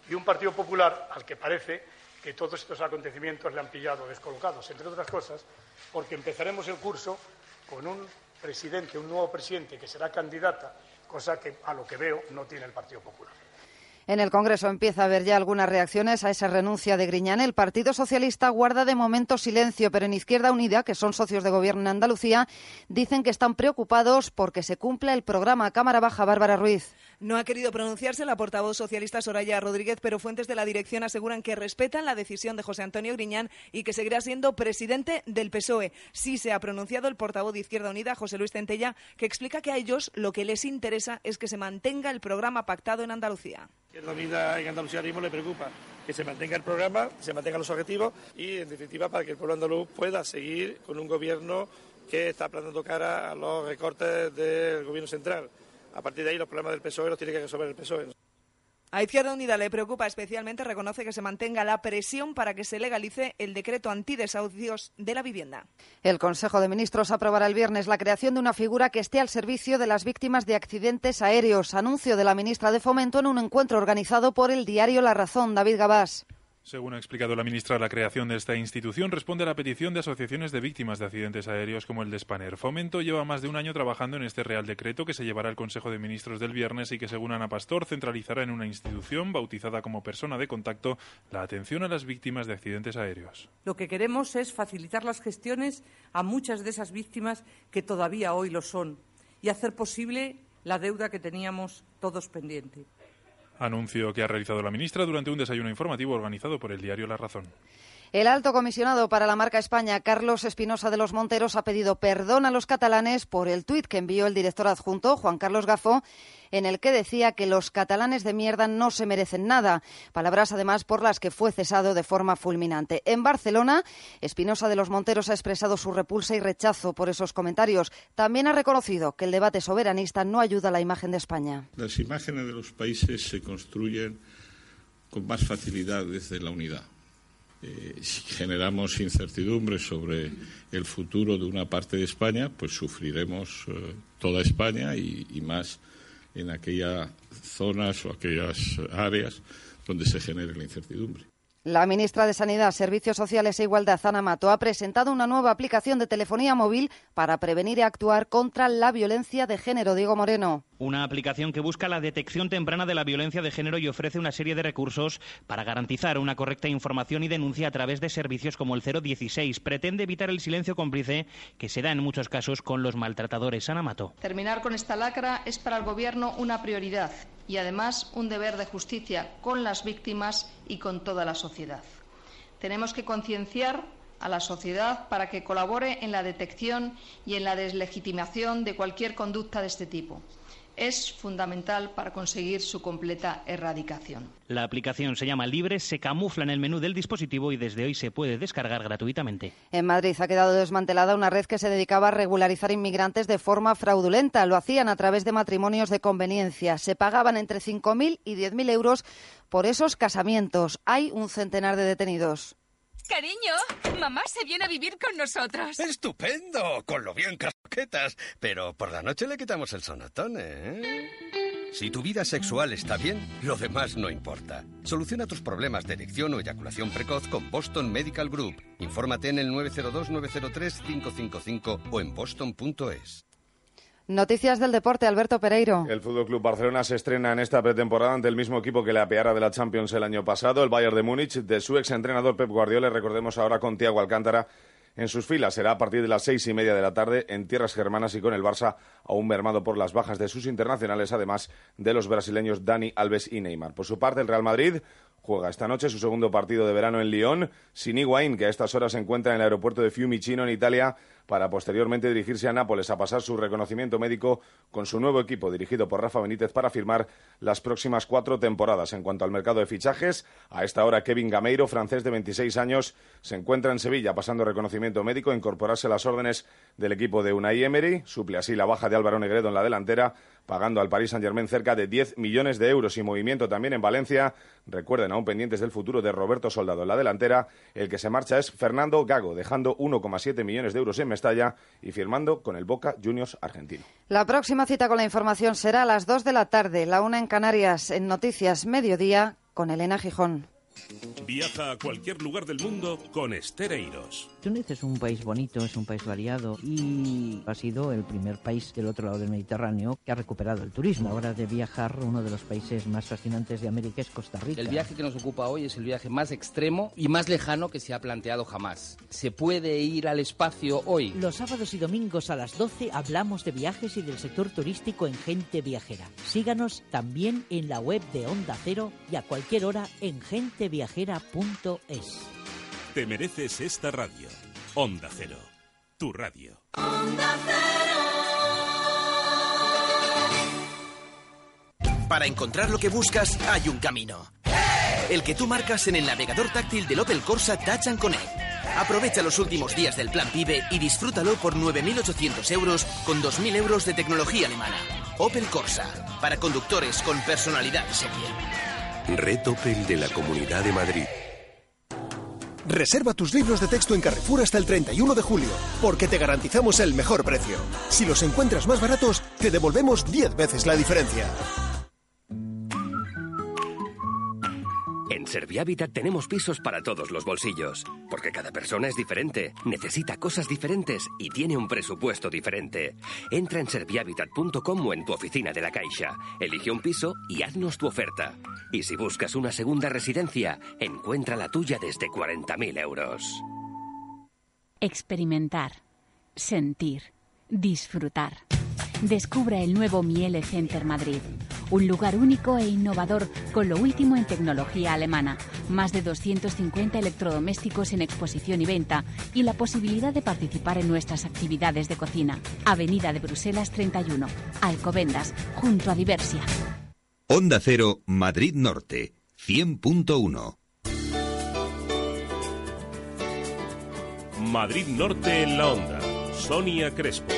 y un Partido Popular al que parece que todos estos acontecimientos le han pillado descolocados, entre otras cosas, porque empezaremos el curso con un presidente, un nuevo presidente que será candidata, cosa que a lo que veo no tiene el Partido Popular. En el Congreso empieza a haber ya algunas reacciones a esa renuncia de Griñán. El Partido Socialista guarda de momento silencio, pero en Izquierda Unida, que son socios de gobierno en Andalucía, dicen que están preocupados porque se cumpla el programa Cámara Baja. Bárbara Ruiz. No ha querido pronunciarse la portavoz socialista Soraya Rodríguez, pero fuentes de la dirección aseguran que respetan la decisión de José Antonio Griñán y que seguirá siendo presidente del PSOE. Sí se ha pronunciado el portavoz de Izquierda Unida, José Luis Centella, que explica que a ellos lo que les interesa es que se mantenga el programa pactado en Andalucía. Izquierda Unida en Andalucía mismo le preocupa que se mantenga el programa, se mantengan los objetivos y, en definitiva, para que el pueblo andaluz pueda seguir con un gobierno que está plantando cara a los recortes del gobierno central. A partir de ahí, los problemas del PSOE los tiene que resolver el PSOE. A Izquierda Unida le preocupa especialmente, reconoce que se mantenga la presión para que se legalice el decreto antidesahucios de la vivienda. El Consejo de Ministros aprobará el viernes la creación de una figura que esté al servicio de las víctimas de accidentes aéreos. Anuncio de la ministra de Fomento en un encuentro organizado por el diario La Razón. David Gabás. Según ha explicado la ministra, la creación de esta institución responde a la petición de asociaciones de víctimas de accidentes aéreos como el de Spanair. Fomento lleva más de un año trabajando en este Real Decreto que se llevará al Consejo de Ministros del viernes y que, según Ana Pastor, centralizará en una institución bautizada como persona de contacto la atención a las víctimas de accidentes aéreos. Lo que queremos es facilitar las gestiones a muchas de esas víctimas que todavía hoy lo son y hacer posible la deuda que teníamos todos pendiente. Anuncio que ha realizado la ministra durante un desayuno informativo organizado por el diario La Razón. El alto comisionado para la marca España, Carlos Espinosa de los Monteros, ha pedido perdón a los catalanes por el tuit que envió el director adjunto, Juan Carlos Gafo, en el que decía que los catalanes de mierda no se merecen nada. Palabras, además, por las que fue cesado de forma fulminante. En Barcelona, Espinosa de los Monteros ha expresado su repulsa y rechazo por esos comentarios. También ha reconocido que el debate soberanista no ayuda a la imagen de España. Las imágenes de los países se construyen con más facilidad desde la unidad. Eh, si generamos incertidumbre sobre el futuro de una parte de España, pues sufriremos eh, toda España y, y, más en aquellas zonas o aquellas áreas donde se genere la incertidumbre. La ministra de Sanidad, Servicios Sociales e Igualdad, Ana Mato, ha presentado una nueva aplicación de telefonía móvil para prevenir y actuar contra la violencia de género. Diego Moreno. Una aplicación que busca la detección temprana de la violencia de género y ofrece una serie de recursos para garantizar una correcta información y denuncia a través de servicios como el 016. Pretende evitar el silencio cómplice que se da en muchos casos con los maltratadores. Ana Mato. Terminar con esta lacra es para el Gobierno una prioridad y además un deber de justicia con las víctimas y con toda la sociedad. Tenemos que concienciar a la sociedad para que colabore en la detección y en la deslegitimación de cualquier conducta de este tipo es fundamental para conseguir su completa erradicación. La aplicación se llama Libre, se camufla en el menú del dispositivo y desde hoy se puede descargar gratuitamente. En Madrid ha quedado desmantelada una red que se dedicaba a regularizar inmigrantes de forma fraudulenta. Lo hacían a través de matrimonios de conveniencia. Se pagaban entre 5.000 y 10.000 euros por esos casamientos. Hay un centenar de detenidos. Cariño, mamá se viene a vivir con nosotros. ¡Estupendo! Con lo bien casquetas. Pero por la noche le quitamos el sonotón, ¿eh? Si tu vida sexual está bien, lo demás no importa. Soluciona tus problemas de erección o eyaculación precoz con Boston Medical Group. Infórmate en el 902-903-555 o en boston.es. Noticias del deporte, Alberto Pereiro. El Fútbol Club Barcelona se estrena en esta pretemporada ante el mismo equipo que le apeara de la Champions el año pasado, el Bayern de Múnich, de su ex entrenador Pep Guardiola. Recordemos ahora con Tiago Alcántara en sus filas. Será a partir de las seis y media de la tarde en tierras germanas y con el Barça aún mermado por las bajas de sus internacionales, además de los brasileños Dani Alves y Neymar. Por su parte, el Real Madrid juega esta noche su segundo partido de verano en Lyon, sin Higuaín, que a estas horas se encuentra en el aeropuerto de Fiumicino, en Italia, para posteriormente dirigirse a Nápoles a pasar su reconocimiento médico con su nuevo equipo dirigido por Rafa Benítez para firmar las próximas cuatro temporadas. En cuanto al mercado de fichajes, a esta hora Kevin Gameiro, francés de 26 años, se encuentra en Sevilla pasando reconocimiento médico, incorporarse a las órdenes del equipo de Unai Emery, suple así la baja de Álvaro Negredo en la delantera, pagando al Paris Saint-Germain cerca de 10 millones de euros y movimiento también en Valencia. Recuerden, aún pendientes del futuro de Roberto Soldado en la delantera, el que se marcha es Fernando Gago, dejando 1,7 millones de euros en Mestalla y firmando con el Boca Juniors argentino. La próxima cita con la información será a las 2 de la tarde, la una en Canarias, en Noticias Mediodía, con Elena Gijón. Viaja a cualquier lugar del mundo con Estereiros. Túnez es un país bonito, es un país variado y ha sido el primer país del otro lado del Mediterráneo que ha recuperado el turismo. Ahora de viajar, uno de los países más fascinantes de América es Costa Rica. El viaje que nos ocupa hoy es el viaje más extremo y más lejano que se ha planteado jamás. Se puede ir al espacio hoy. Los sábados y domingos a las 12 hablamos de viajes y del sector turístico en Gente Viajera. Síganos también en la web de Onda Cero y a cualquier hora en genteviajera.es. Te mereces esta radio. Onda Cero, tu radio. Para encontrar lo que buscas hay un camino. El que tú marcas en el navegador táctil del Opel Corsa Touch and Connect. Aprovecha los últimos días del plan PIBE y disfrútalo por 9.800 euros con 2.000 euros de tecnología alemana. Opel Corsa, para conductores con personalidad serie. Red Opel de la Comunidad de Madrid. Reserva tus libros de texto en Carrefour hasta el 31 de julio, porque te garantizamos el mejor precio. Si los encuentras más baratos, te devolvemos 10 veces la diferencia. Servihabitat tenemos pisos para todos los bolsillos, porque cada persona es diferente, necesita cosas diferentes y tiene un presupuesto diferente. Entra en servihabitat.com o en tu oficina de la Caixa, elige un piso y haznos tu oferta. Y si buscas una segunda residencia, encuentra la tuya desde 40.000 euros. Experimentar, sentir, disfrutar. Descubra el nuevo Miele Center Madrid, un lugar único e innovador con lo último en tecnología alemana, más de 250 electrodomésticos en exposición y venta y la posibilidad de participar en nuestras actividades de cocina. Avenida de Bruselas 31, Alcobendas, junto a Diversia. Onda Cero, Madrid Norte, 100.1. Madrid Norte en la onda. Sonia Crespo.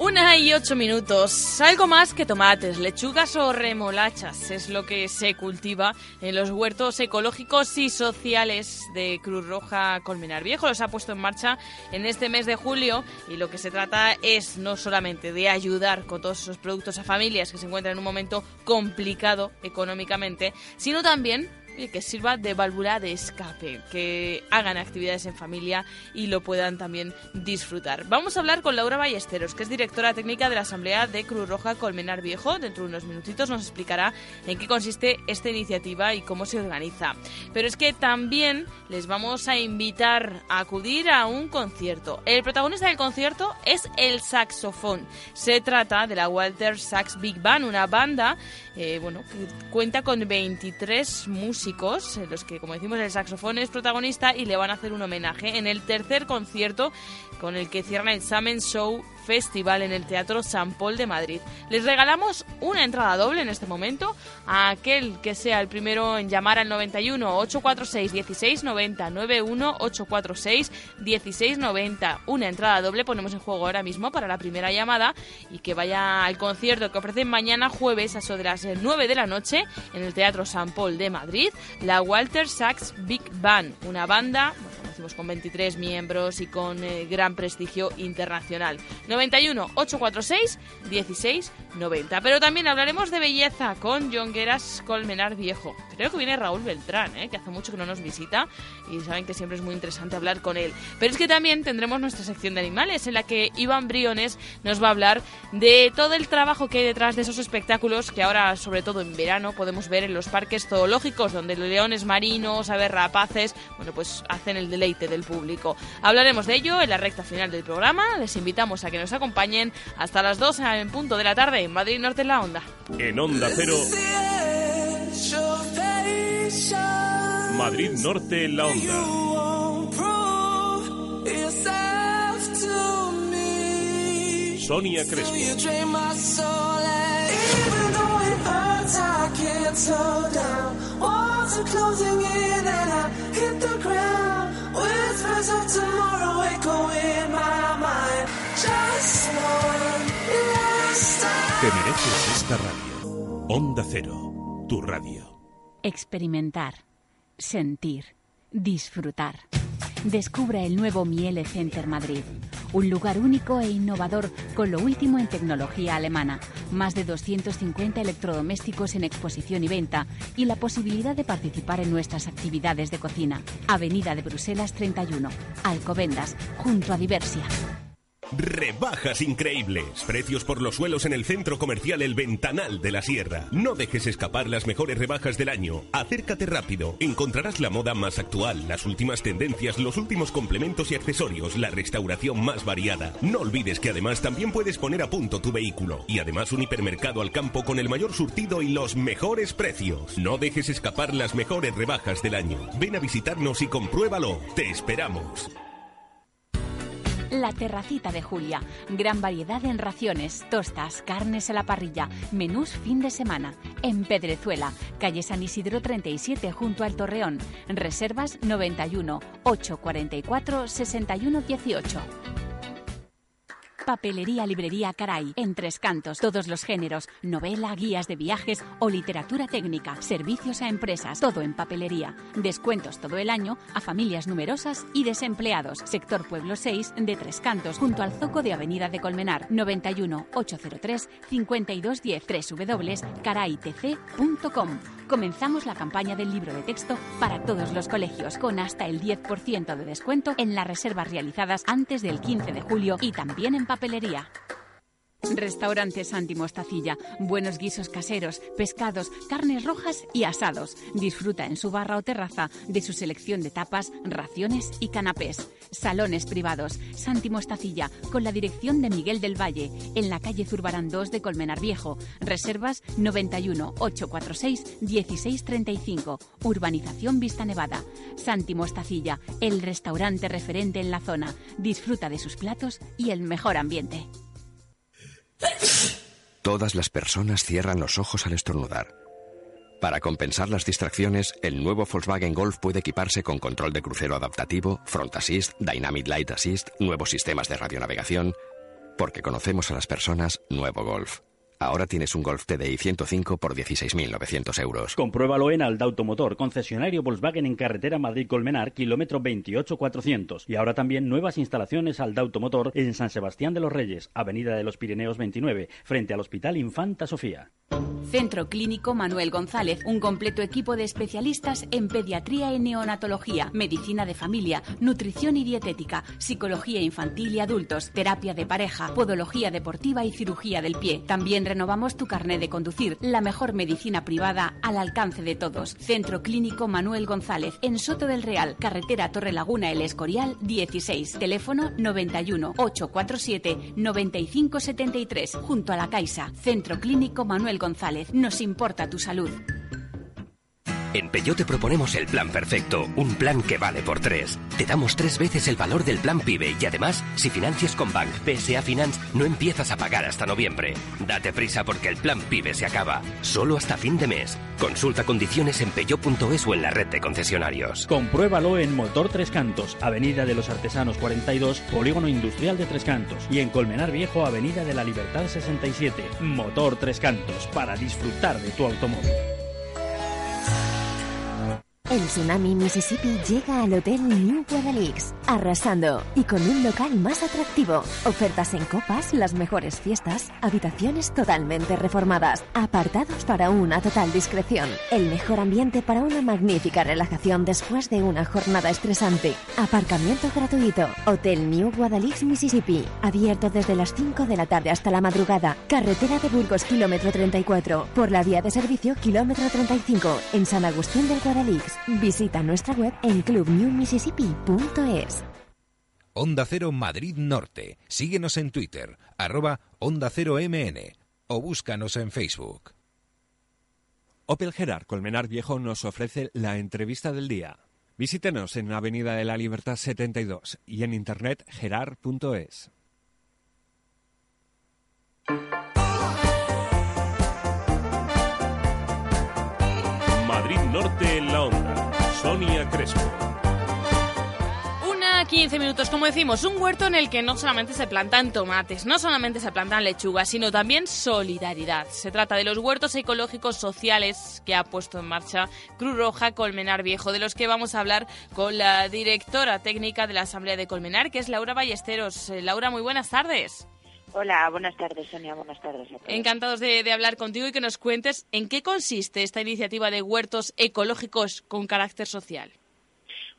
Una y ocho minutos. Algo más que tomates, lechugas o remolachas es lo que se cultiva en los huertos ecológicos y sociales de Cruz Roja Colmenar Viejo. Los ha puesto en marcha en este mes de julio y lo que se trata es no solamente de ayudar con todos esos productos a familias que se encuentran en un momento complicado económicamente, sino también que sirva de válvula de escape, que hagan actividades en familia y lo puedan también disfrutar. Vamos a hablar con Laura Ballesteros, que es directora técnica de la Asamblea de Cruz Roja Colmenar Viejo. Dentro de unos minutitos nos explicará en qué consiste esta iniciativa y cómo se organiza. Pero es que también les vamos a invitar a acudir a un concierto. El protagonista del concierto es el saxofón. Se trata de la Walter Sax Big Band, una banda eh, bueno, que cuenta con 23 músicos, en los que, como decimos, el saxofón es protagonista y le van a hacer un homenaje en el tercer concierto con el que cierra el Samen Show Festival en el Teatro San Paul de Madrid. Les regalamos una entrada doble en este momento a aquel que sea el primero en llamar al 91 846 1690 91 846 1690. Una entrada doble ponemos en juego ahora mismo para la primera llamada y que vaya al concierto que ofrecen mañana jueves a eso de las 9 de la noche en el Teatro San Paul de Madrid, la Walter Sachs Big Band, una banda, con 23 miembros y con eh, gran prestigio internacional. 91 846 16 90. Pero también hablaremos de belleza con John Gueras Colmenar Viejo. Creo que viene Raúl Beltrán, ¿eh? que hace mucho que no nos visita y saben que siempre es muy interesante hablar con él. Pero es que también tendremos nuestra sección de animales en la que Iván Briones nos va a hablar de todo el trabajo que hay detrás de esos espectáculos que ahora, sobre todo en verano, podemos ver en los parques zoológicos donde leones marinos, aves rapaces, bueno, pues hacen el deleite del público. Hablaremos de ello en la recta final del programa. Les invitamos a que nos acompañen hasta las 2 en punto de la tarde en Madrid Norte en la Onda. En Onda Cero. Madrid Norte en la Onda. Sonia Crespo. Te mereces esta radio. Onda Cero, tu radio. Experimentar, sentir, disfrutar. Descubra el nuevo Miele Center Madrid. Un lugar único e innovador con lo último en tecnología alemana. Más de 250 electrodomésticos en exposición y venta y la posibilidad de participar en nuestras actividades de cocina. Avenida de Bruselas 31, Alcobendas, junto a Diversia. Rebajas increíbles. Precios por los suelos en el centro comercial El Ventanal de la Sierra. No dejes escapar las mejores rebajas del año. Acércate rápido. Encontrarás la moda más actual, las últimas tendencias, los últimos complementos y accesorios, la restauración más variada. No olvides que además también puedes poner a punto tu vehículo. Y además un hipermercado al campo con el mayor surtido y los mejores precios. No dejes escapar las mejores rebajas del año. Ven a visitarnos y compruébalo. Te esperamos. La Terracita de Julia. Gran variedad en raciones, tostas, carnes a la parrilla, menús fin de semana. En Pedrezuela, calle San Isidro 37 junto al Torreón. Reservas 91 844 61 18. Papelería Librería Caray, en Tres Cantos, todos los géneros, novela, guías de viajes o literatura técnica, servicios a empresas, todo en papelería. Descuentos todo el año a familias numerosas y desempleados. Sector Pueblo 6 de Tres Cantos, junto al Zoco de Avenida de Colmenar, 91 803 5210 www.caraytc.com. Comenzamos la campaña del libro de texto para todos los colegios con hasta el 10% de descuento en las reservas realizadas antes del 15 de julio y también en papelería. Restaurante Santi Mostacilla. Buenos guisos caseros, pescados, carnes rojas y asados. Disfruta en su barra o terraza de su selección de tapas, raciones y canapés. Salones privados. Santi Mostacilla, con la dirección de Miguel del Valle, en la calle Zurbarán 2 de Colmenar Viejo. Reservas 91 846 1635. Urbanización Vista Nevada. Santi Mostacilla, el restaurante referente en la zona. Disfruta de sus platos y el mejor ambiente. Todas las personas cierran los ojos al estornudar. Para compensar las distracciones, el nuevo Volkswagen Golf puede equiparse con control de crucero adaptativo, Front Assist, Dynamic Light Assist, nuevos sistemas de radionavegación. Porque conocemos a las personas, nuevo Golf. Ahora tienes un Golf TDI 105 por 16.900 euros. Compruébalo en Alda Automotor, concesionario Volkswagen en carretera Madrid-Colmenar, kilómetro 28400. Y ahora también nuevas instalaciones Alda Automotor en San Sebastián de los Reyes, Avenida de los Pirineos 29, frente al Hospital Infanta Sofía. Centro Clínico Manuel González, un completo equipo de especialistas en pediatría y neonatología, medicina de familia, nutrición y dietética, psicología infantil y adultos, terapia de pareja, podología deportiva y cirugía del pie. También renovamos tu carnet de conducir, la mejor medicina privada al alcance de todos. Centro Clínico Manuel González, en Soto del Real, carretera Torre Laguna El Escorial 16, teléfono 91 847 9573, junto a la Caixa. Centro Clínico Manuel González, nos importa tu salud. En Peugeot te proponemos el plan perfecto, un plan que vale por tres. Te damos tres veces el valor del plan PIBE y además, si financias con Bank PSA Finance, no empiezas a pagar hasta noviembre. Date prisa porque el plan PIBE se acaba, solo hasta fin de mes. Consulta condiciones en peugeot.es o en la red de concesionarios. Compruébalo en Motor Tres Cantos, Avenida de los Artesanos 42, Polígono Industrial de Tres Cantos y en Colmenar Viejo, Avenida de la Libertad 67. Motor Tres Cantos, para disfrutar de tu automóvil. El Tsunami Mississippi llega al Hotel New Guadalix, arrasando y con un local más atractivo. Ofertas en copas, las mejores fiestas, habitaciones totalmente reformadas, apartados para una total discreción, el mejor ambiente para una magnífica relajación después de una jornada estresante. Aparcamiento gratuito. Hotel New Guadalix, Mississippi, abierto desde las 5 de la tarde hasta la madrugada. Carretera de Burgos, kilómetro 34, por la vía de servicio, kilómetro 35, en San Agustín del Guadalix. Visita nuestra web en clubnewmississippi.es. Onda Cero Madrid Norte. Síguenos en Twitter, arroba Onda Cero MN o búscanos en Facebook. Opel Gerard Colmenar Viejo nos ofrece la entrevista del día. Visítenos en Avenida de la Libertad 72 y en internet gerard.es. Norte en la onda. Sonia Crespo. Una 15 minutos, como decimos, un huerto en el que no solamente se plantan tomates, no solamente se plantan lechugas, sino también solidaridad. Se trata de los huertos ecológicos sociales que ha puesto en marcha Cruz Roja Colmenar Viejo, de los que vamos a hablar con la directora técnica de la Asamblea de Colmenar, que es Laura Ballesteros. Eh, Laura, muy buenas tardes. Hola, buenas tardes, Sonia. Buenas tardes. Encantados de, hablar contigo y que nos cuentes en qué consiste esta iniciativa de huertos ecológicos con carácter social.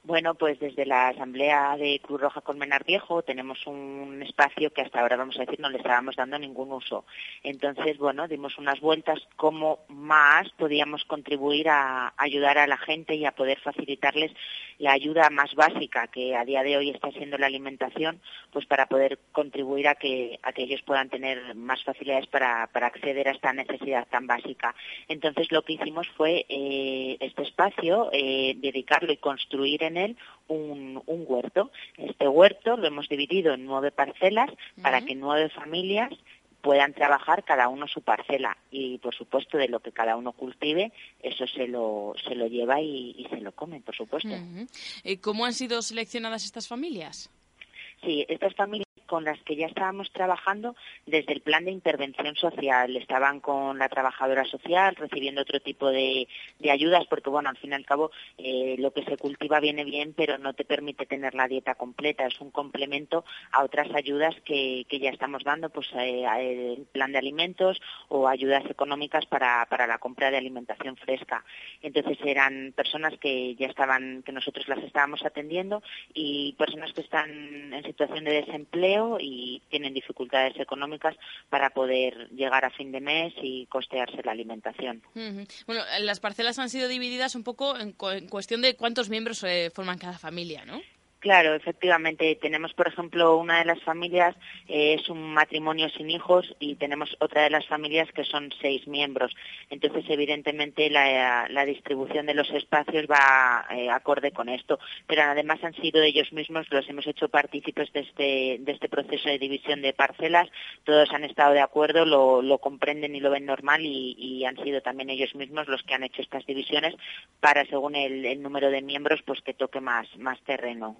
Bueno, pues desde la Asamblea de Cruz Roja Colmenar Viejo tenemos un espacio que hasta ahora, vamos a decir, no le estábamos dando ningún uso. Entonces, bueno, dimos unas vueltas cómo más podíamos contribuir a ayudar a la gente y a poder facilitarles la ayuda más básica que a día de hoy está siendo la alimentación, pues para poder contribuir a que, a que ellos puedan tener más facilidades para, para acceder a esta necesidad tan básica. Entonces, lo que hicimos fue eh, este espacio, eh, dedicarlo y construir en él un, un, huerto. Este huerto lo hemos dividido en nueve parcelas uh -huh. para que nueve familias puedan trabajar cada uno su parcela y por supuesto de lo que cada uno cultive eso se lo se lo lleva y, y se lo come por supuesto. Uh -huh. ¿Cómo han sido seleccionadas estas familias? Sí, estas familias con las que ya estábamos trabajando desde el plan de intervención social. Estaban con la trabajadora social, recibiendo otro tipo de, ayudas, porque bueno, al fin y al cabo eh, lo que se cultiva viene bien, pero no te permite tener la dieta completa. Es un complemento a otras ayudas que, ya estamos dando, pues eh, el plan de alimentos o ayudas económicas para la compra de alimentación fresca. Entonces eran personas que ya estaban, que nosotros las estábamos atendiendo y personas que están en situación de desempleo y tienen dificultades económicas para poder llegar a fin de mes y costearse la alimentación. Bueno, las parcelas han sido divididas un poco en, cu en cuestión de cuántos miembros eh, forman cada familia, ¿no? Claro, efectivamente. Tenemos, por ejemplo, una de las familias eh, es un matrimonio sin hijos y tenemos otra de las familias que son seis miembros. Entonces, evidentemente, la, distribución de los espacios va eh, acorde con esto. Pero además han sido ellos mismos, los hemos hecho partícipes de este, este proceso de división de parcelas. Todos han estado de acuerdo, lo, comprenden y lo ven normal y, han sido también ellos mismos los que han hecho estas divisiones para, según el, número de miembros, pues que toque más terreno.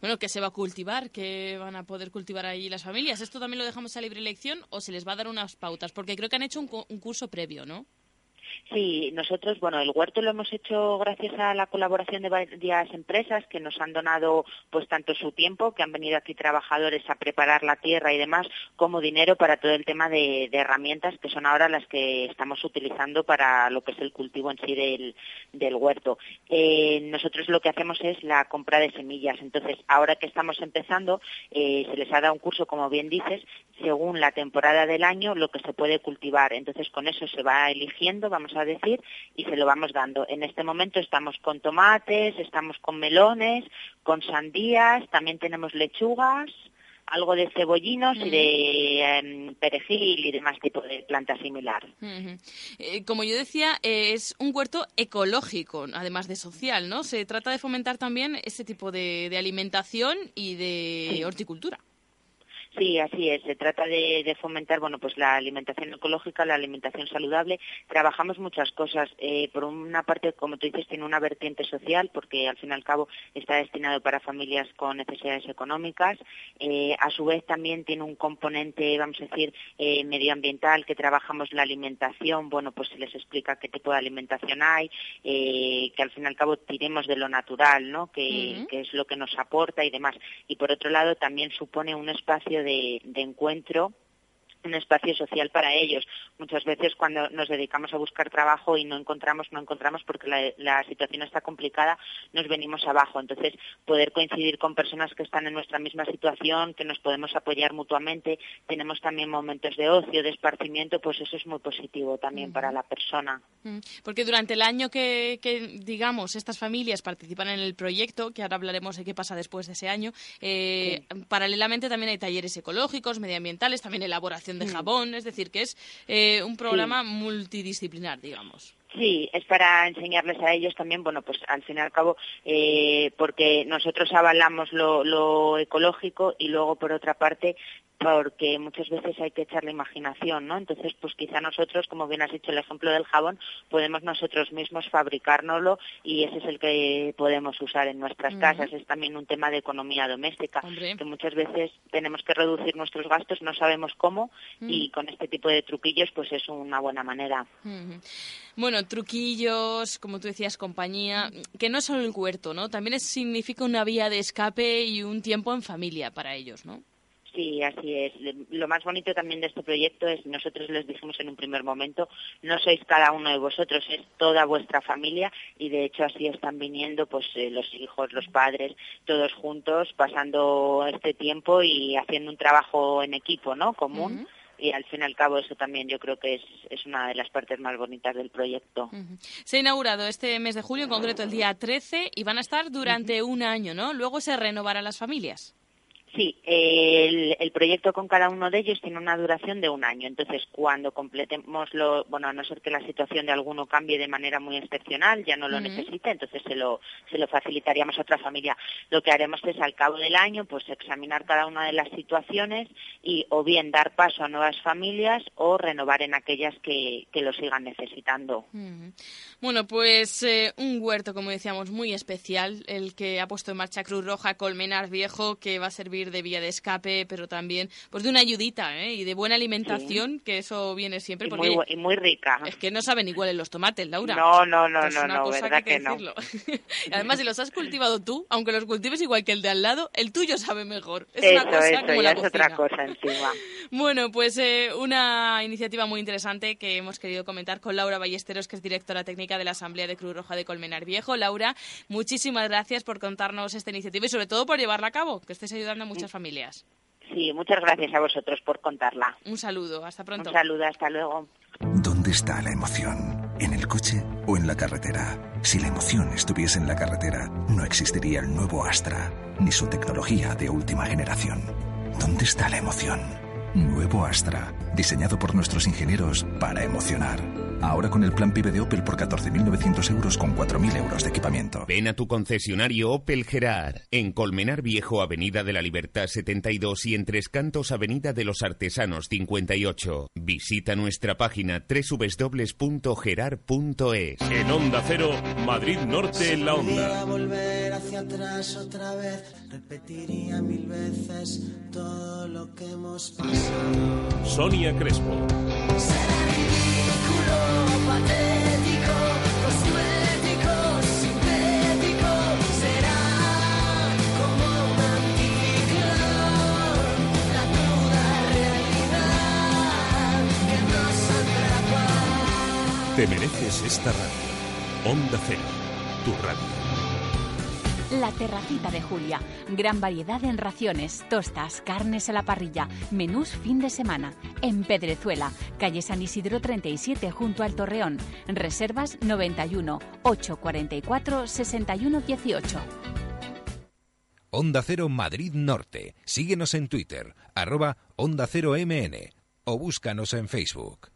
Bueno, ¿qué se va a cultivar? ¿Qué van a poder cultivar ahí las familias? ¿Esto también lo dejamos a libre elección o se les va a dar unas pautas? Porque creo que han hecho un, un curso previo, ¿no? Sí, nosotros, bueno, el huerto lo hemos hecho gracias a la colaboración de varias empresas que nos han donado pues tanto su tiempo, que han venido aquí trabajadores a preparar la tierra y demás, como dinero para todo el tema de, herramientas que son ahora las que estamos utilizando para lo que es el cultivo en sí del, huerto. Eh, nosotros lo que hacemos es la compra de semillas. Entonces, ahora que estamos empezando, eh, se les ha dado un curso, como bien dices, según la temporada del año, lo que se puede cultivar. Entonces, con eso se va eligiendo, vamos a decir, y se lo vamos dando. En este momento estamos con tomates, estamos con melones, con sandías, también tenemos lechugas, algo de cebollinos y de em, perejil y demás tipo de planta similar. Eh, como yo decía, eh, es un huerto ecológico, además de social, ¿no? Se trata de fomentar también ese tipo de, alimentación y de horticultura. Sí, así es. Se trata de, fomentar, bueno, pues la alimentación ecológica, la alimentación saludable. Trabajamos muchas cosas. Eh, por una parte, como tú dices, tiene una vertiente social, porque al fin y al cabo está destinado para familias con necesidades económicas. Eh, a su vez, también tiene un componente, vamos a decir, eh, medioambiental, que trabajamos la alimentación. Bueno, pues se les explica qué tipo de alimentación hay, que al fin y al cabo tiremos de lo natural, ¿no? Que, que es lo que nos aporta y demás. Y por otro lado, también supone un espacio de, encuentro un espacio social para ellos. Muchas veces cuando nos dedicamos a buscar trabajo y no encontramos, no encontramos porque la, situación está complicada, nos venimos abajo. Entonces, poder coincidir con personas que están en nuestra misma situación, que nos podemos apoyar mutuamente, tenemos también momentos de ocio, de esparcimiento, pues eso es muy positivo también para la persona. Porque durante el año que, digamos, estas familias participan en el proyecto, que ahora hablaremos de qué pasa después de ese año, eh, paralelamente también hay talleres ecológicos, medioambientales, también elaboración de mm. jabón, es decir, que es eh, un programa multidisciplinar, digamos. Sí, es para enseñarles a ellos también, bueno, pues al fin y al cabo, eh, porque nosotros avalamos lo, ecológico y luego, por otra parte, porque muchas veces hay que echar la imaginación, ¿no? Entonces, pues quizá nosotros, como bien has dicho el ejemplo del jabón, podemos nosotros mismos fabricárnoslo y ese es el que podemos usar en nuestras casas. Es también un tema de economía doméstica, que muchas veces tenemos que reducir nuestros gastos, no sabemos cómo y con este tipo de truquillos, pues es una buena manera. Bueno, truquillos, como tú decías, compañía, que no es solo el huerto, ¿no? También significa una vía de escape y un tiempo en familia para ellos, ¿no? Sí, así es. Lo más bonito también de este proyecto es, nosotros les dijimos en un primer momento, no sois cada uno de vosotros, es toda vuestra familia y de hecho así están viniendo pues eh, los hijos, los padres, todos juntos, pasando este tiempo y haciendo un trabajo en equipo, ¿no? Común. y al fin y al cabo eso también yo creo que es, es una de las partes más bonitas del proyecto. Se ha inaugurado este mes de julio, en concreto el día 13, y van a estar durante un año, ¿no? Luego se renovarán las familias. Sí, el, proyecto con cada uno de ellos tiene una duración de un año. Entonces, cuando completemos lo, bueno, a no ser que la situación de alguno cambie de manera muy excepcional, ya no lo necesite, entonces se lo, se lo facilitaríamos a otra familia. Lo que haremos es al cabo del año, pues examinar cada una de las situaciones y o bien dar paso a nuevas familias o renovar en aquellas que, lo sigan necesitando. Bueno, pues eh, un huerto, como decíamos, muy especial, el que ha puesto en marcha Cruz Roja Colmenar Viejo, que va a servir de vía de escape, pero también pues de una ayudita ¿eh? y de buena alimentación, que eso viene siempre. Y, porque, muy, y muy rica. Es que no saben iguales los tomates, Laura. No, no, no, no, no, verdad que, no. además, si los has cultivado tú, aunque los cultives igual que el de al lado, el tuyo sabe mejor. Es una cosa como ya es otra cosa encima. bueno, pues eh, una iniciativa muy interesante que hemos querido comentar con Laura Ballesteros, que es directora técnica de la Asamblea de Cruz Roja de Colmenar Viejo. Laura, muchísimas gracias por contarnos esta iniciativa y sobre todo por llevarla a cabo, que estés ayudando muchas familias. Sí, muchas gracias a vosotros por contarla. Un saludo, hasta pronto. Un saludo, hasta luego. ¿Dónde está la emoción? ¿En el coche o en la carretera? Si la emoción estuviese en la carretera, no existiría el nuevo Astra, ni su tecnología de última generación. ¿Dónde está la emoción? Nuevo Astra, diseñado por nuestros ingenieros para emocionar. Ahora con el plan PIB de Opel por 14.900 euros con 4.000 euros de equipamiento. Ven a tu concesionario Opel Gerard, en Colmenar Viejo, Avenida de la Libertad 72 y en Tres Cantos, Avenida de los Artesanos 58. Visita nuestra página www.gerard.es. En Onda Cero, Madrid Norte en la Onda. hacia atrás otra vez, repetiría mil veces todo lo que hemos pasado. Sonia Crespo. Será ridículo, Te mereces esta radio. Onda Cero, tu radio. La terracita de Julia. Gran variedad en raciones, tostas, carnes a la parrilla, menús fin de semana. En Pedrezuela, calle San Isidro 37 junto al Torreón. Reservas 91 844 61 18. Onda Cero Madrid Norte. Síguenos en Twitter, arroba Onda Cero MN o búscanos en Facebook.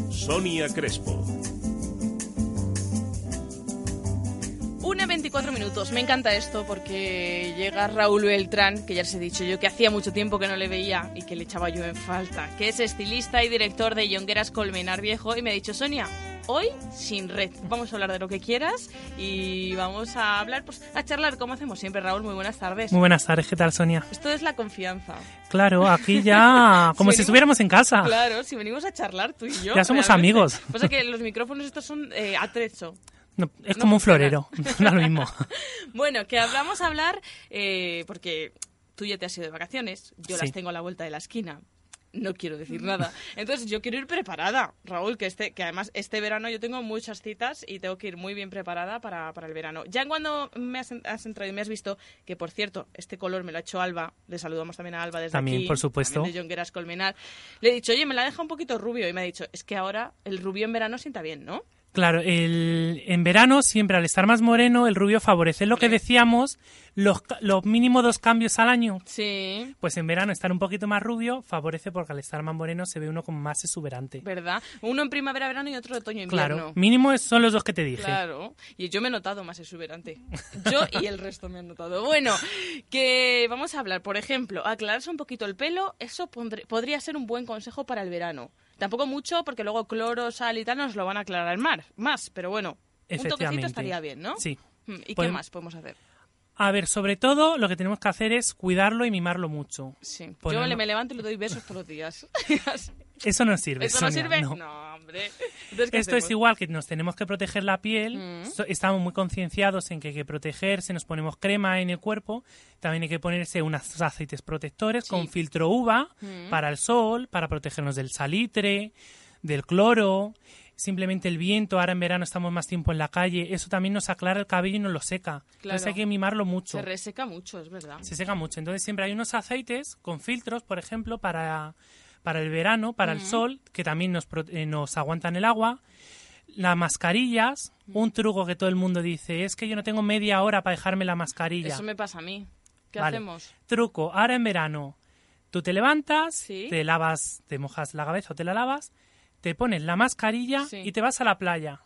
Sonia Crespo. 24 minutos. Me encanta esto porque llega Raúl Beltrán, que ya les he dicho yo que hacía mucho tiempo que no le veía y que le echaba yo en falta, que es estilista y director de Yongueras Colmenar Viejo y me ha dicho, Sonia, hoy sin red. Vamos a hablar de lo que quieras y vamos a hablar, pues a charlar como hacemos siempre. Raúl, muy buenas tardes. Muy buenas tardes, ¿qué tal Sonia? Esto es la confianza. Claro, aquí ya como si, venimos- estuviéramos en casa. Claro, si venimos a charlar tú y yo. Ya somos realmente. amigos. Pasa que los micrófonos estos son eh, atrecho. No, es No como un florero, no es lo mismo. Bueno, que hablamos a hablar eh, porque tú ya te has ido de vacaciones, yo Sí. las tengo a la vuelta de la esquina. No quiero decir nada. Entonces yo quiero ir preparada, Raúl, que este, que además este verano yo tengo muchas citas y tengo que ir muy bien preparada para, para el verano. Ya cuando me has, has entrado y me has visto, que por cierto, este color me lo ha hecho Alba, le saludamos también a Alba desde También, aquí, por supuesto. también de Jongueras Colmenar, le he dicho, oye, me la deja un poquito rubio y me ha dicho, es que ahora el rubio en verano sienta bien, ¿no? Claro, el, en verano siempre al estar más moreno el rubio favorece. Es lo que decíamos, los, los mínimo dos cambios al año. Sí. Pues en verano estar un poquito más rubio favorece porque al estar más moreno se ve uno como más exuberante. ¿Verdad? Uno en primavera, verano y otro otoño-invierno. Claro, mínimo son los dos que te dije. Claro, y yo me he notado más exuberante. Yo y el resto me han notado. Bueno, que vamos a hablar, por ejemplo, aclararse un poquito el pelo, eso pondré- podría ser un buen consejo para el verano. Tampoco mucho, porque luego cloro, sal y tal nos lo van a aclarar mar, más, pero bueno, un toquecito estaría bien, ¿no? Sí. Mm, ¿Y qué más podemos hacer? A ver, sobre todo lo que tenemos que hacer es cuidarlo y mimarlo mucho. Sí. Ponerlo- Yo le- me levanto y le doy besos todos los días. Eso no sirve. ¿Eso no sirve? no. hombre. Entonces, ¿qué Esto es igual que nos tenemos que proteger la piel. Mm. So- Estamos muy concienciados en que hay que protegerse, nos ponemos crema en el cuerpo. También hay que ponerse unos aceites protectores con filtro uva Mm. para el sol, para protegernos del salitre, del cloro. Simplemente el viento, ahora en verano estamos más tiempo en la calle, eso también nos aclara el cabello y nos lo seca. Entonces Claro. hay que mimarlo mucho. Se reseca mucho, es verdad. Se seca mucho. Entonces siempre hay unos aceites con filtros, por ejemplo, para, para el verano, para el sol, que también nos, eh, nos aguantan el agua. Las mascarillas, un truco que todo el mundo dice, es que yo no tengo media hora para dejarme la mascarilla. Eso me pasa a mí. ¿Qué Vale. hacemos? Truco, ahora en verano, tú te levantas, Sí. te lavas, te mojas la cabeza o te la lavas, te pones la mascarilla Sí. y te vas a la playa.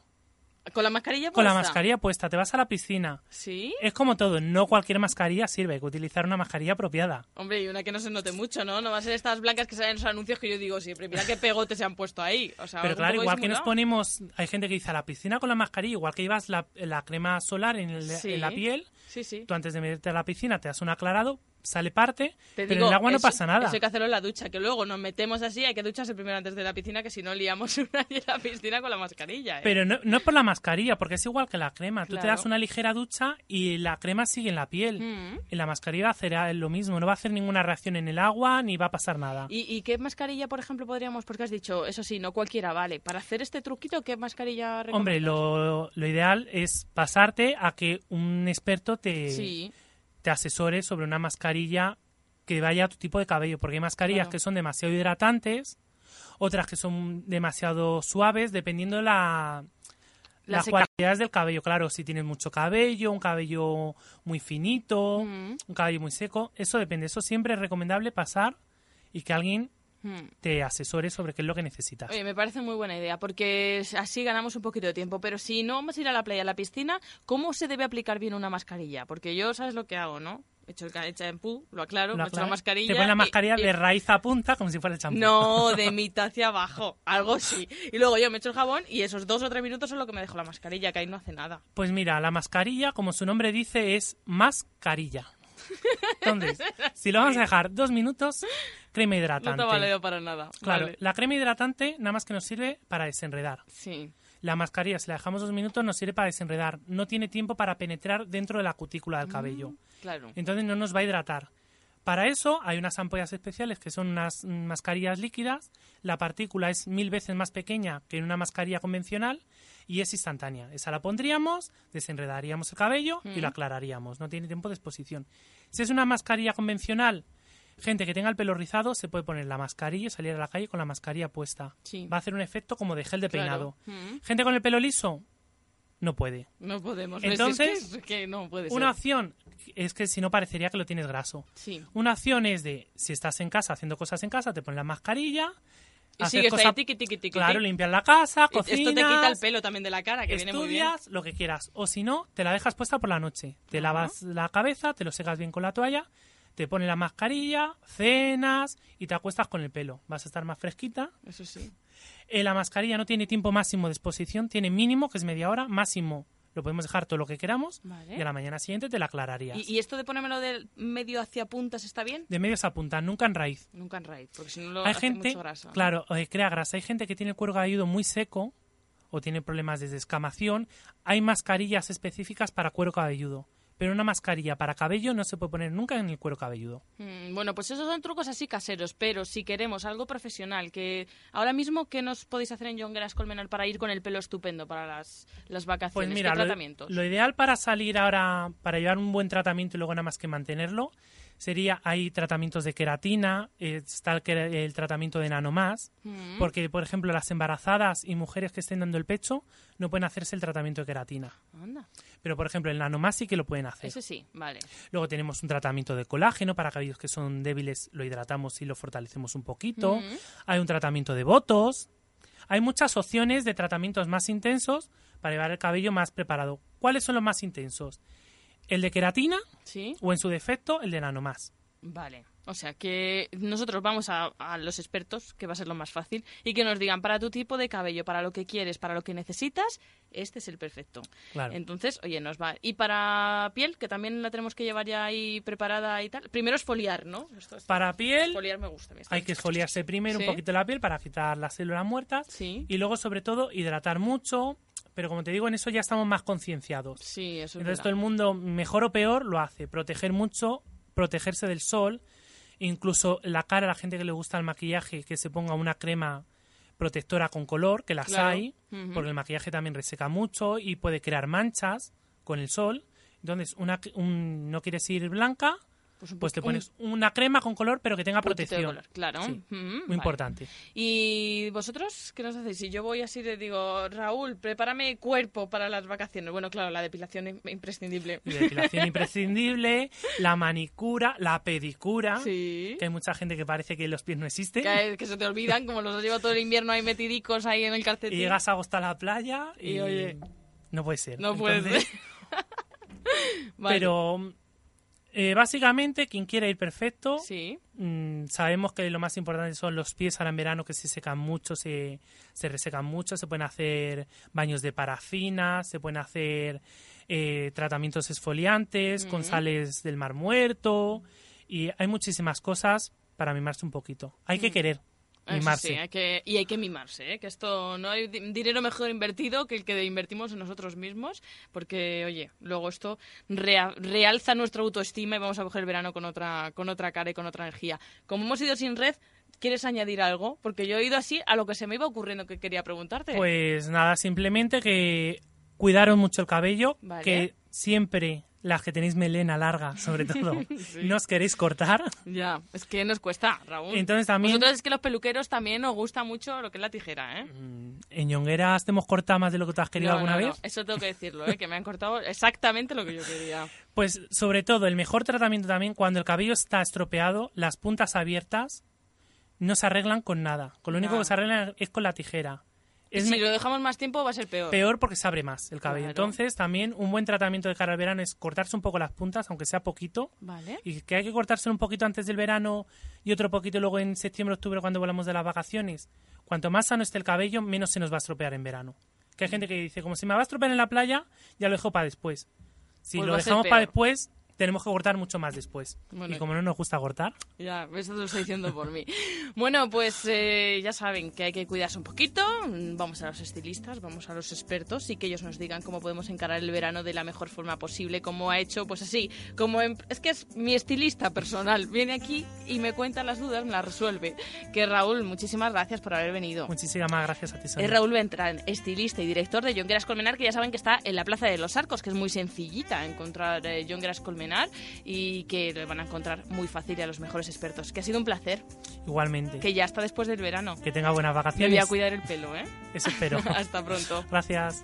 ¿Con la mascarilla Con la puesta? mascarilla puesta, te vas a la piscina. ¿Sí? Es como todo, no cualquier mascarilla sirve, hay que utilizar una mascarilla apropiada. Hombre, y una que no se note mucho, ¿no? No va a ser estas blancas que salen en los anuncios que yo digo siempre. Mira qué pegotes se han puesto ahí. O sea, Pero claro, igual que nos ponemos, hay gente que dice a la piscina con la mascarilla, igual que llevas la, la crema solar en, el- Sí. en la piel, Sí, sí. tú antes de meterte a la piscina te das un aclarado, sale parte, Te pero digo, en el agua no eso- pasa nada. Eso hay que hacerlo en la ducha, que luego nos metemos así, hay que ducharse primero antes de la piscina, que si no liamos una en la piscina con la mascarilla. ¿eh? Pero no, no es por la mascarilla, porque es igual que la crema. Tú te Claro. das una ligera ducha y la crema sigue en la piel. Mm. Y la mascarilla hacerá lo mismo, no va a hacer ninguna reacción en el agua ni va a pasar nada. ¿Y, y qué mascarilla, por ejemplo, podríamos? Porque has dicho, eso sí, no cualquiera vale. Para hacer este truquito, ¿qué mascarilla Hombre, recomiendas? lo, lo ideal es pasarte a que un experto te, Sí. Te asesore sobre una mascarilla que vaya a tu tipo de cabello, porque hay mascarillas Claro. que son demasiado hidratantes, otras que son demasiado suaves, dependiendo de la, Las, cualidades del cabello, claro, si tienes mucho cabello, un cabello muy finito, un cabello muy seco, eso depende. Eso siempre es recomendable pasar y que alguien Mm. te asesore sobre qué es lo que necesitas. Oye, me parece muy buena idea, porque así ganamos un poquito de tiempo. Pero si no vamos a ir a la playa, a la piscina, ¿cómo se debe aplicar bien una mascarilla? Porque yo, ¿sabes lo que hago, no? Echo el ca- echa champú, lo aclaro, Lo me echo la aclaras. mascarilla. Te pones la mascarilla y- de raíz a punta como si fuera el champú. No, de mitad hacia abajo, algo sí. Y luego yo me echo el jabón y esos dos o tres minutos son lo que me dejo la mascarilla, que ahí no hace nada. Pues mira, la mascarilla, como su nombre dice, es mascarilla. Entonces, si lo vamos a dejar dos minutos, crema No hidratante. te ha valido para nada. Claro, Vale. la crema hidratante nada más que nos sirve para desenredar. Sí. La mascarilla, si la dejamos dos minutos, nos sirve para desenredar. No tiene tiempo para penetrar dentro de la cutícula del cabello. Claro. Entonces no nos va a hidratar. Para eso hay unas ampollas especiales que son unas mm, mascarillas líquidas. La partícula es mil veces más pequeña que en una mascarilla convencional y es instantánea. Esa la pondríamos, desenredaríamos el cabello y Mm. lo aclararíamos. No tiene tiempo de exposición. Si es una mascarilla convencional, gente que tenga el pelo rizado se puede poner la mascarilla y salir a la calle con la mascarilla puesta. Sí. Va a hacer un efecto como de gel de Claro. peinado. Mm. Gente con el pelo liso no puede. No podemos. Entonces, es que, es que no puede Una ser. opción es que si no parecería que lo tienes graso. Sí. Una opción es de, si estás en casa haciendo cosas en casa, te pones la mascarilla. Y sigues ahí, tiqui, tiqui, tiqui, Claro, limpias la casa, cocinas. Esto te quita el pelo también de la cara, que viene muy bien. estudias, lo que quieras. O si no, te la dejas puesta por la noche. Te lavas la cabeza, te lo secas bien con la toalla, te pones la mascarilla, cenas y te acuestas con el pelo. Vas a estar más fresquita. Eso sí. Eh, la mascarilla no tiene tiempo máximo de exposición, tiene mínimo, que es media hora, máximo. Lo podemos dejar todo lo que queramos Vale. y a la mañana siguiente te la aclararías. ¿Y, y esto de ponérmelo del medio hacia puntas está bien? De medios a punta, nunca en raíz. Nunca en raíz, porque si no lo Hay hace gente, mucho grasa. claro, eh, crea grasa. Hay gente que tiene el cuero cabelludo muy seco o tiene problemas de descamación. Hay mascarillas específicas para cuero cabelludo. Pero una mascarilla para cabello no se puede poner nunca en el cuero cabelludo. Mm, Bueno, pues esos son trucos así caseros, pero si queremos algo profesional, que ahora mismo, ¿qué nos podéis hacer en Jongueras Colmenar para ir con el pelo estupendo para las, las vacaciones? Pues mira, ¿Qué lo, tratamientos? lo ideal para salir ahora, para llevar un buen tratamiento y luego nada más que mantenerlo, sería, hay tratamientos de queratina, eh, está el, el tratamiento de nanomás, Mm. porque, por ejemplo, las embarazadas y mujeres que estén dando el pecho no pueden hacerse el tratamiento de queratina. Anda. Pero, por ejemplo, el nanomás sí que lo pueden hacer. Ese sí, vale. Luego tenemos un tratamiento de colágeno para cabellos que son débiles, lo hidratamos y lo fortalecemos un poquito. Ujú. Hay un tratamiento de votos. Hay muchas opciones de tratamientos más intensos para llevar el cabello más preparado. ¿Cuáles son los más intensos? ¿El de queratina Sí. o en su defecto el de nanomás? Vale. O sea que nosotros vamos a, a los expertos, que va a ser lo más fácil, y que nos digan para tu tipo de cabello, para lo que quieres, para lo que necesitas, este es el perfecto. Claro. Entonces, oye, nos va. Y para piel, que también la tenemos que llevar ya ahí preparada y tal. Primero esfoliar, ¿no? Esto es- Para piel Esfoliar me gusta. hay que esfoliarse primero Sí. un poquito la piel para quitar las células muertas Sí. y luego sobre todo hidratar mucho, pero como te digo en eso ya estamos más concienciados. Sí, eso es Entonces verdad. todo el mundo, mejor o peor, lo hace. Proteger mucho, protegerse del sol, incluso la cara, la gente que le gusta el maquillaje, que se ponga una crema protectora con color, que las Claro. hay, porque el maquillaje también reseca mucho y puede crear manchas con el sol. Entonces, una, un- no quieres ir blanca, Pues, un pues te pones una crema con color, pero que tenga de protección. color, claro. Sí, Ujú, muy vale. importante. ¿Y vosotros qué nos hacéis? Si yo voy así, le digo, Raúl, prepárame cuerpo para las vacaciones. Bueno, claro, la depilación im- imprescindible. Y depilación imprescindible, la manicura, la pedicura, Sí. que hay mucha gente que parece que los pies no existen. Que, que se te olvidan, como los llevo todo el invierno ahí metidicos ahí en el Y calcetín. llegas a agosto a la playa y, Y, oye, no puede ser. no puede ser. Vale. Pero eh, básicamente quien quiera ir perfecto, Sí. mm, sabemos que lo más importante son los pies ahora en verano que se secan mucho, se, se resecan mucho, se pueden hacer baños de parafina, se pueden hacer eh, tratamientos esfoliantes con Ujú. sales del mar muerto y hay muchísimas cosas para mimarse un poquito. Hay que Mm. querer mimarse. sí, hay que, y hay que mimarse, ¿eh? que esto no hay di- dinero mejor invertido que el que invertimos en nosotros mismos, porque, oye, luego esto rea- realza nuestra autoestima y vamos a coger el verano con otra, con otra cara y con otra energía. Como hemos ido sin red, ¿quieres añadir algo? Porque yo he ido así a lo que se me iba ocurriendo que quería preguntarte. Pues nada, simplemente que cuidaron mucho el cabello, Vale. que siempre las que tenéis melena larga, sobre todo, no os queréis cortar. Ya, es que nos cuesta, Raúl. Entonces también- Vosotros es que los peluqueros también os gusta mucho lo que es la tijera, ¿eh? En Ñongueras te hemos cortado más de lo que tú has querido No, alguna no, no, vez. Eso tengo que decirlo, ¿eh? Que me han cortado exactamente lo que yo quería. Pues sobre todo, el mejor tratamiento también, cuando el cabello está estropeado, las puntas abiertas no se arreglan con nada. Con lo único que se arreglan es con la tijera. Es si lo dejamos más tiempo va a ser peor. peor porque se abre más el cabello. Claro. Entonces, también un buen tratamiento de cara al verano es cortarse un poco las puntas, aunque sea poquito. Vale. Y que hay que cortárselo un poquito antes del verano y otro poquito luego en septiembre, octubre, cuando volvamos de las vacaciones. Cuanto más sano esté el cabello, menos se nos va a estropear en verano. Que hay gente que dice, como si me va a estropear en la playa, ya lo dejo para después. Si Pues lo dejamos para después, tenemos que cortar mucho más después. Bueno. y como no nos gusta cortar, Ya, eso te lo estoy diciendo por mí. Bueno, pues eh, ya saben que hay que cuidarse un poquito. Mm, Vamos a los estilistas, vamos a los expertos y que ellos nos digan cómo podemos encarar el verano de la mejor forma posible, como ha hecho, pues así, como en- es que es mi estilista personal. Viene aquí y me cuenta las dudas, me las resuelve. Que Raúl, muchísimas gracias por haber venido. muchísimas gracias a ti, Sonia. Es Raúl Beltrán, estilista y director de Jongueras Colmenar, que ya saben que está en la Plaza de los Arcos, que es muy sencillita encontrar eh, Jongueras Colmenar y que le van a encontrar muy fácil y a los mejores expertos. Que ha sido un placer, Igualmente. que ya está después del verano. Que tenga buenas Me vacaciones. voy a cuidar el pelo, ¿eh? Eso espero. Hasta pronto. Gracias.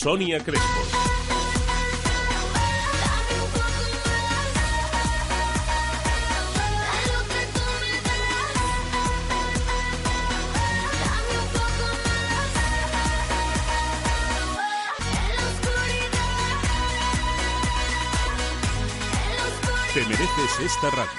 Sonia Crespo. Te mereces esta radio.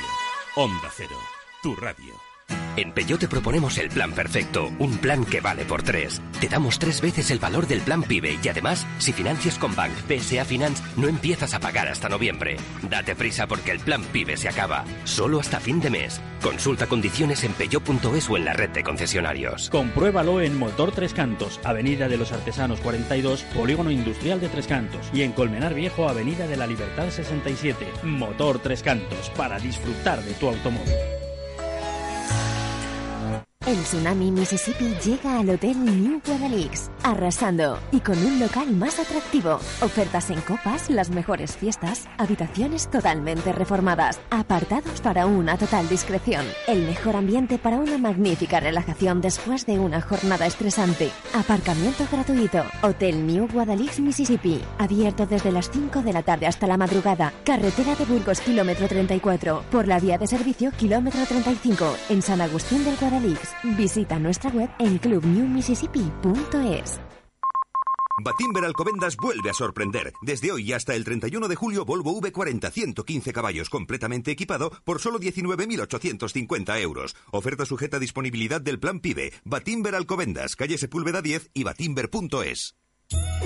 Onda Cero, tu radio. En Peugeot te proponemos el plan perfecto, un plan que vale por tres. Te damos tres veces el valor del plan PIBE y además, si financias con Bank PSA Finance, no empiezas a pagar hasta noviembre. Date prisa porque el plan PIBE se acaba, solo hasta fin de mes. Consulta condiciones en peugeot.es o en la red de concesionarios. Compruébalo en Motor Tres Cantos, Avenida de los Artesanos 42, Polígono Industrial de Tres Cantos. Y en Colmenar Viejo, Avenida de la Libertad 67. Motor Tres Cantos, para disfrutar de tu automóvil. El tsunami Mississippi llega al Hotel New Guadalix, arrasando y con un local más atractivo. Ofertas en copas, las mejores fiestas, habitaciones totalmente reformadas, apartados para una total discreción, el mejor ambiente para una magnífica relajación después de una jornada estresante, aparcamiento gratuito, Hotel New Guadalix Mississippi, abierto desde las 5 de la tarde hasta la madrugada, carretera de Burgos kilómetro 34, por la vía de servicio kilómetro 35, en San Agustín del Guadalix. Visita nuestra web en clubnewmississippi.es. Batimber Alcobendas vuelve a sorprender. Desde hoy hasta el 31 de julio, Volvo V40 115 caballos completamente equipado por solo 19.850 euros. Oferta sujeta a disponibilidad del plan PIBE. Batimber Alcobendas, calle Sepúlveda 10 y batimber.es.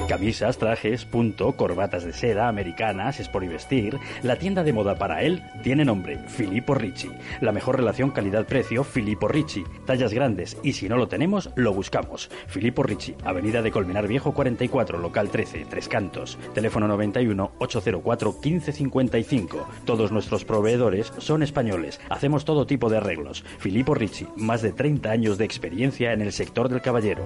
Camisas, trajes, punto, corbatas de seda, americanas, sport y vestir. La tienda de moda para él tiene nombre, Filippo Ricci. La mejor relación calidad-precio, Filippo Ricci. Tallas grandes y si no lo tenemos, lo buscamos. Filippo Ricci, Avenida de Colmenar Viejo 44, local 13, Tres Cantos. Teléfono 91 804 1555. Todos nuestros proveedores son españoles. Hacemos todo tipo de arreglos. Filippo Ricci, más de 30 años de experiencia en el sector del caballero.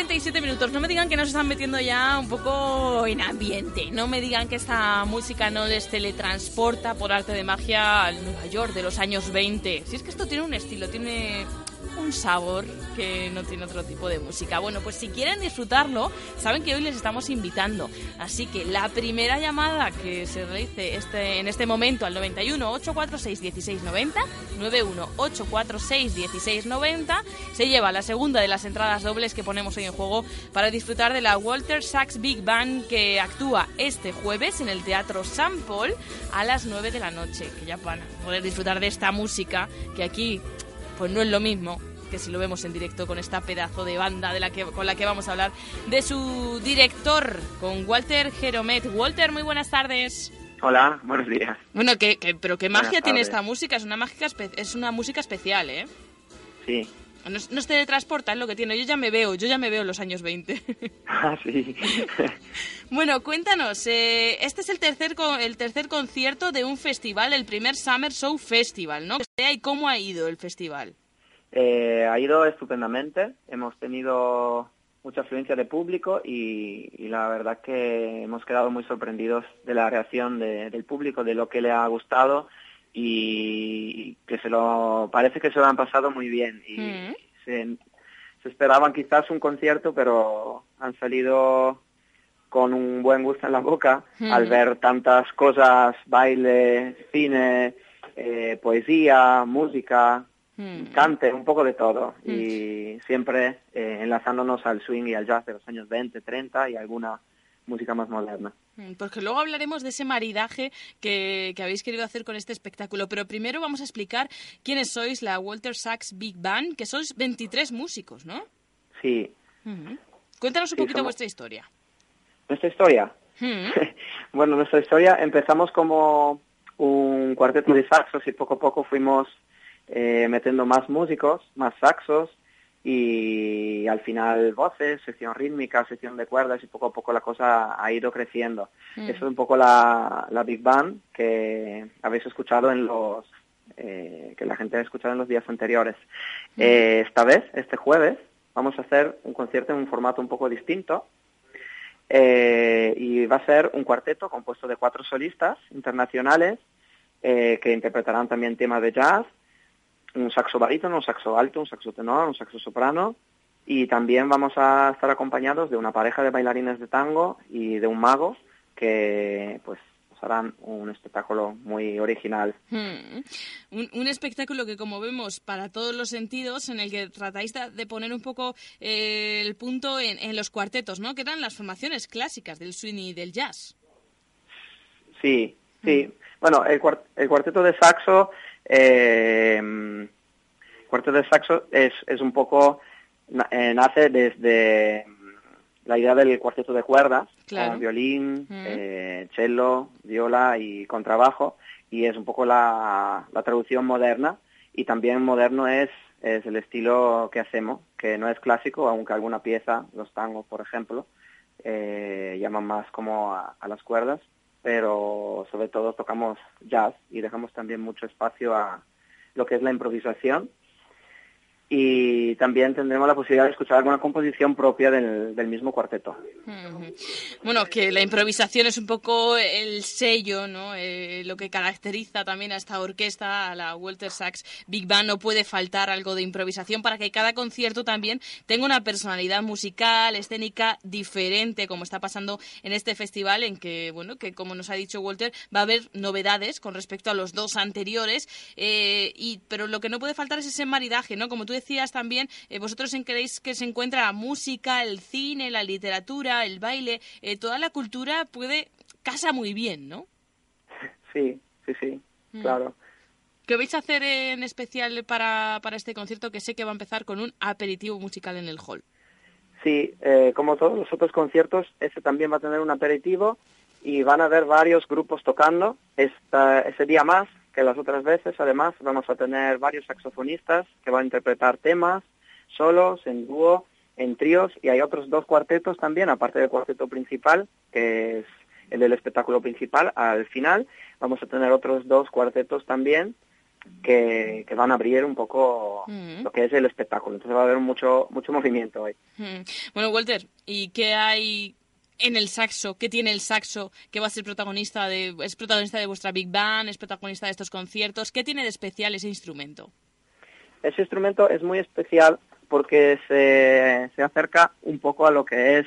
Una 37 minutos. No me digan que nos están metiendo ya un poco en ambiente. No me digan que esta música no les teletransporta por arte de magia al Nueva York de los años 20. Si es que esto tiene un estilo, tiene un sabor que no tiene otro tipo de música. Bueno, pues si quieren disfrutarlo, saben que hoy les estamos invitando. Así que la primera llamada que se realice este, en este momento al 91 846 1690, 91 846 1690, se lleva la segunda de las entradas dobles que ponemos hoy en juego para disfrutar de la Walter Sachs Big Band que actúa este jueves en el Teatro San Paul a las 9 de la noche. Que ya van a poder disfrutar de esta música que aquí pues no es lo mismo que si lo vemos en directo con esta pedazo de banda de la que, con la que vamos a hablar de su director, con Walter Jeromet. Walter, muy buenas tardes. Hola, buenos días. Bueno, que, pero qué magia tiene esta música, es una, mágica es una música especial, ¿eh? Sí. No, no se transporta, es lo que tiene. Yo ya me veo, yo ya me veo en los años 20. Ah, sí. bueno, cuéntanos, eh, este es el tercer, el tercer concierto de un festival, el primer Summer Show Festival, ¿no? ¿Y cómo ha ido el festival? Eh, ha ido estupendamente. Hemos tenido mucha afluencia de público y, la verdad que hemos quedado muy sorprendidos de la reacción del público, de lo que le ha gustado y que se lo parece que se lo han pasado muy bien y mm. se, esperaban quizás un concierto pero han salido con un buen gusto en la boca mm. al ver tantas cosas baile cine eh, poesía música mm. cante un poco de todo y siempre eh, enlazándonos al swing y al jazz de los años 20 30 y alguna música más moderna. Mm, porque luego hablaremos de ese maridaje que, habéis querido hacer con este espectáculo, pero primero vamos a explicar quiénes sois la Walter Sachs Big Band, que sois 23 músicos, ¿no? Sí. Cuéntanos un poquito vuestra historia. ¿Nuestra historia? bueno, nuestra historia empezamos como un cuarteto de saxos y poco a poco fuimos eh, metiendo más músicos, más saxos, y al final voces, sección rítmica, sección de cuerdas y poco a poco la cosa ha ido creciendo. Mm. Eso es un poco la, la Big Band que habéis escuchado en los eh, que la gente ha escuchado en los días anteriores. Mm. Eh, esta vez, este jueves, vamos a hacer un concierto en un formato un poco distinto eh, y va a ser un cuarteto compuesto de cuatro solistas internacionales que interpretarán también temas de jazz un saxo barítono, un saxo alto, un saxo tenor, un saxo soprano y también vamos a estar acompañados de una pareja de bailarines de tango y de un mago que pues harán un espectáculo muy original. Hmm. Un, espectáculo que, como vemos, para todos los sentidos, en el que tratáis de, poner un poco eh, el punto en, los cuartetos, ¿no? Que eran las formaciones clásicas del swing y del jazz. Sí, sí. Hmm. Bueno, el, el cuarteto de saxo eh, cuarteto de saxo es, es un poco, eh, nace desde la idea del cuarteto de cuerdas, con violín, eh, cello, viola y contrabajo, y es un poco la, la traducción moderna, y también moderno es, es el estilo que hacemos, que no es clásico, aunque alguna pieza, los tangos, por ejemplo, eh, llaman más como a las cuerdas, pero sobre todo tocamos jazz y dejamos también mucho espacio a lo que es la improvisación y también tendremos la posibilidad de escuchar alguna composición propia del, del mismo cuarteto. Bueno, que la improvisación es un poco el sello, ¿no? Eh, lo que caracteriza también a esta orquesta, a la Walter Sachs Big Band, no puede faltar algo de improvisación para que cada concierto también tenga una personalidad musical, escénica diferente, como está pasando en este festival, en que, bueno, que como nos ha dicho Walter, va a haber novedades con respecto a los dos anteriores, eh, y, pero lo que no puede faltar es ese maridaje, ¿no? Como tú decías también, eh, vosotros en queréis que se encuentra la música, el cine, la literatura, el baile, eh, toda la cultura puede, casa muy bien, ¿no? Sí, sí, sí, mm. claro. ¿Qué vais a hacer en especial para, para este concierto que sé que va a empezar con un aperitivo musical en el hall? Sí, eh, como todos los otros conciertos, este también va a tener un aperitivo y van a haber varios grupos tocando esta, ese día más que las otras veces. Además, vamos a tener varios saxofonistas que van a interpretar temas solos, en dúo, en tríos, y hay otros dos cuartetos también, aparte del cuarteto principal, que es el del espectáculo principal. Al final vamos a tener otros dos cuartetos también que, que, van a abrir un poco mm. lo que es el espectáculo. Entonces va a haber mucho mucho movimiento hoy. Mm. Bueno, Walter, ¿y qué hay en el saxo, qué tiene el saxo que va a ser protagonista de, es protagonista de vuestra Big Band, es protagonista de estos conciertos, ¿qué tiene de especial ese instrumento? ese instrumento es muy especial porque se, se acerca un poco a lo que es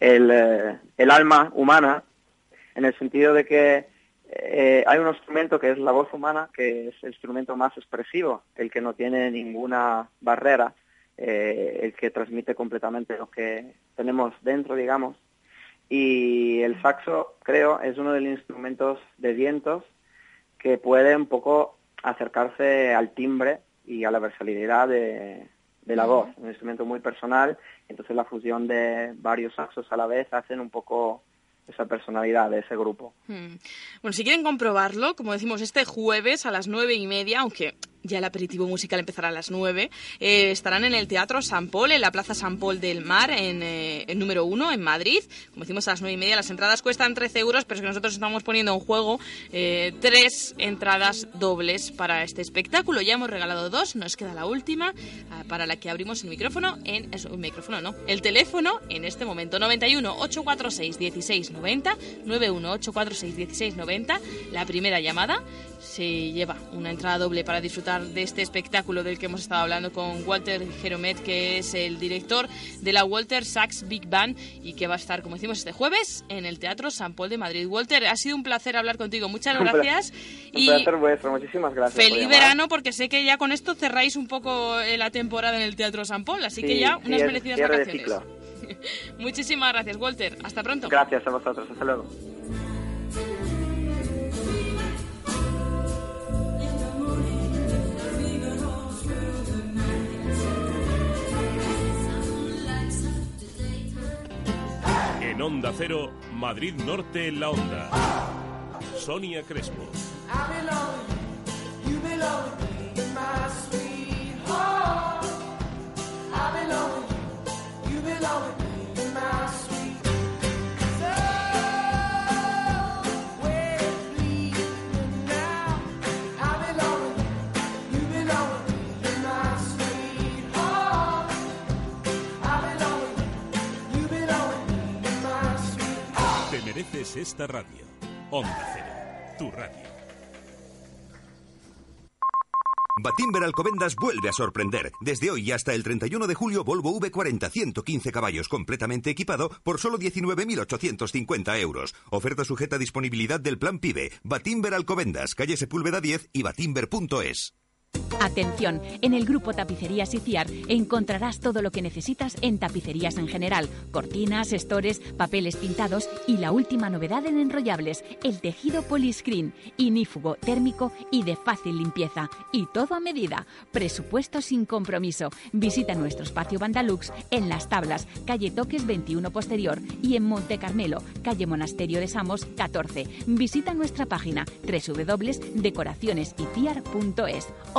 el, eh, el alma humana, en el sentido de que eh, hay un instrumento que es la voz humana, que es el instrumento más expresivo, el que no tiene ninguna barrera, eh, el que transmite completamente lo que tenemos dentro, digamos. Y el saxo, creo, es uno de los instrumentos de vientos que puede un poco acercarse al timbre y a la versatilidad de, de la voz, un instrumento muy personal, entonces la fusión de varios saxos a la vez hacen un poco esa personalidad de ese grupo. Hmm. Bueno, si quieren comprobarlo, como decimos, este jueves a las nueve y media, aunque ya el aperitivo musical empezará a las 9. Eh, estarán en el Teatro San Paul, en la Plaza San Paul del Mar, en el eh, número 1, en Madrid. Como decimos, a las 9 y media. Las entradas cuestan 13 euros, pero es que nosotros estamos poniendo en juego eh, tres entradas dobles para este espectáculo. Ya hemos regalado dos, nos queda la última, ah, para la que abrimos el micrófono en... El micrófono no, el teléfono en este momento. 91 846 1690, 91 846 1690, la primera llamada se lleva una entrada doble para disfrutar de este espectáculo del que hemos estado hablando con Walter Jeromet, que es el director de la Walter Sachs Big Band y que va a estar, como decimos, este jueves en el Teatro San Paul de Madrid. Walter, ha sido un placer hablar contigo. Muchas gracias. Un y placer vuestro. Muchísimas gracias. Feliz verano, porque sé que ya con esto cerráis un poco eh, la temporada en el Teatro San Paul, así que ya unas merecidas vacaciones. Muchísimas gracias, Walter. Hasta pronto. Gracias a vosotros. Hasta luego. En Onda Cero, Madrid Norte en la Onda. Sonia Crespo. Mereces esta radio. Onda Cero, tu radio. Batimber Alcobendas vuelve a sorprender. Desde hoy hasta el 31 de julio, Volvo V40 115 caballos completamente equipado por solo 19.850 euros. Oferta sujeta a disponibilidad del plan PIBE. Batimber Alcobendas, calle Sepúlveda 10 y batimber.es. Atención, en el grupo Tapicerías Iciar encontrarás todo lo que necesitas en tapicerías en general, cortinas, estores, papeles pintados y la última novedad en enrollables, el tejido poliscreen, inífugo, térmico y de fácil limpieza. Y todo a medida. Presupuesto sin compromiso. Visita nuestro espacio Bandalux en Las Tablas, calle Toques 21 Posterior y en Monte Carmelo, calle Monasterio de Samos 14. Visita nuestra página www.decoracionesiciar.es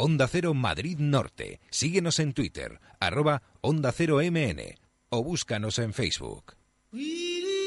Onda Cero Madrid Norte. Síguenos en Twitter, arroba Onda Cero MN o búscanos en Facebook.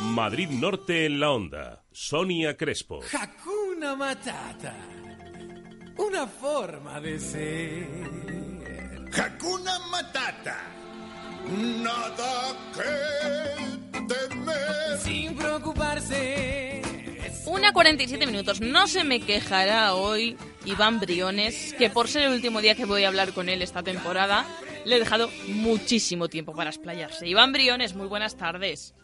Madrid Norte en la onda. Sonia Crespo. Hakuna Matata. Una forma de ser. Hakuna Matata. Nada que temer. Sin preocuparse. Una 47 minutos. No se me quejará hoy Iván Briones, que por ser el último día que voy a hablar con él esta temporada, le he dejado muchísimo tiempo para explayarse. Iván Briones, muy buenas tardes.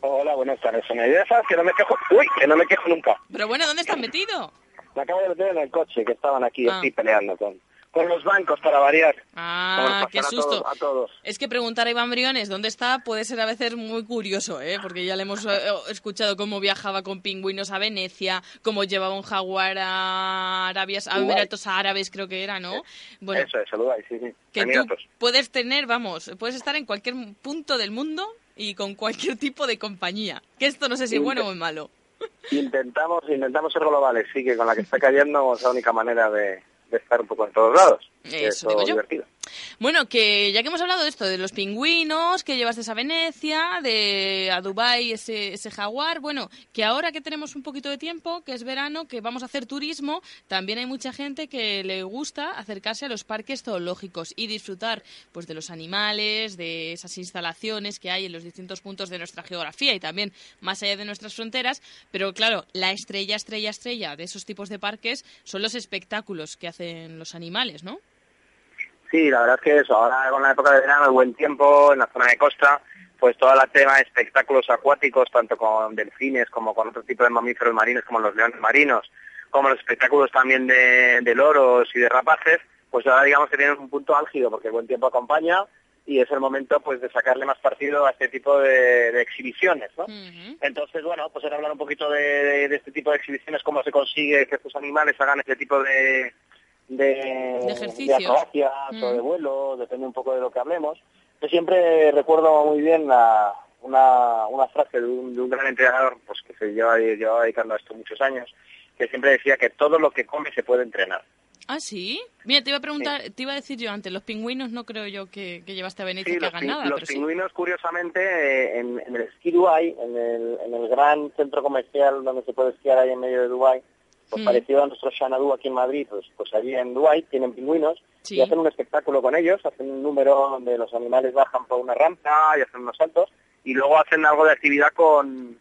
Hola, buenas tardes. Ya sabes que no me quejo. Uy, que no me quejo nunca. Pero bueno, ¿dónde estás metido? Me acabo de meter en el coche, que estaban aquí Ah. así peleando con, con los bancos para variar. Ah, qué a susto. todos- A todos. Es que preguntar a Iván Briones dónde está puede ser a veces muy curioso, ¿eh? Porque ya le hemos eh, escuchado cómo viajaba con pingüinos a Venecia, cómo llevaba un jaguar a Arabia, a. Emiratos Árabes, creo que era, ¿no? Bueno, Eso es, sí, sí. que tú puedes tener, vamos, puedes estar en cualquier punto del mundo y con cualquier tipo de compañía. Que esto no sé si es bueno o es malo. Intentamos, intentamos ser globales, sí, que con la que está cayendo es la única manera de, de estar un poco en todos lados. Eso digo yo. divertido. Bueno, que ya que hemos hablado de esto, de los pingüinos, que llevaste a Venecia, de a Dubái ese, ese jaguar, bueno, que ahora que tenemos un poquito de tiempo, que es verano, que vamos a hacer turismo, también hay mucha gente que le gusta acercarse a los parques zoológicos y disfrutar pues de los animales, de esas instalaciones que hay en los distintos puntos de nuestra geografía y también más allá de nuestras fronteras, pero claro, la estrella, estrella, estrella de esos tipos de parques son los espectáculos que hacen los animales, ¿no? Sí, la verdad es que eso, ahora con la época de verano, el buen tiempo, en la zona de costa, pues todo el tema de espectáculos acuáticos, tanto con delfines como con otro tipo de mamíferos marinos como los leones marinos, como los espectáculos también de, de loros y de rapaces, pues ahora digamos que tienen un punto álgido porque el buen tiempo acompaña y es el momento pues de sacarle más partido a este tipo de, de exhibiciones, ¿no? Entonces, bueno, pues era hablar un poquito de, de- de este tipo de exhibiciones, cómo se consigue que estos animales hagan este tipo de, de, De ejercicios. acrobacias o de Mm. vuelo, depende un poco de lo que hablemos. Yo siempre recuerdo muy bien la- una, una frase de un, de un gran entrenador pues que se lleva, lleva dedicando a esto muchos años, que siempre decía que todo lo que come se puede entrenar. Ah, sí. Mira, te iba a preguntar, te iba a decir yo antes, los pingüinos no creo yo que, que llevaste a Venecia Sí, que hagan nada, los pero sí. pingüinos, curiosamente, eh, en, en el Ski Dubai, en el, en el gran centro comercial donde se puede esquiar ahí en medio de Dubai, pues Mm. parecido a nuestro Xanadu aquí en Madrid, pues, pues allí en Dubai tienen pingüinos Sí. y hacen un espectáculo con ellos, hacen un número donde los animales bajan por una rampa y hacen unos saltos y luego hacen algo de actividad con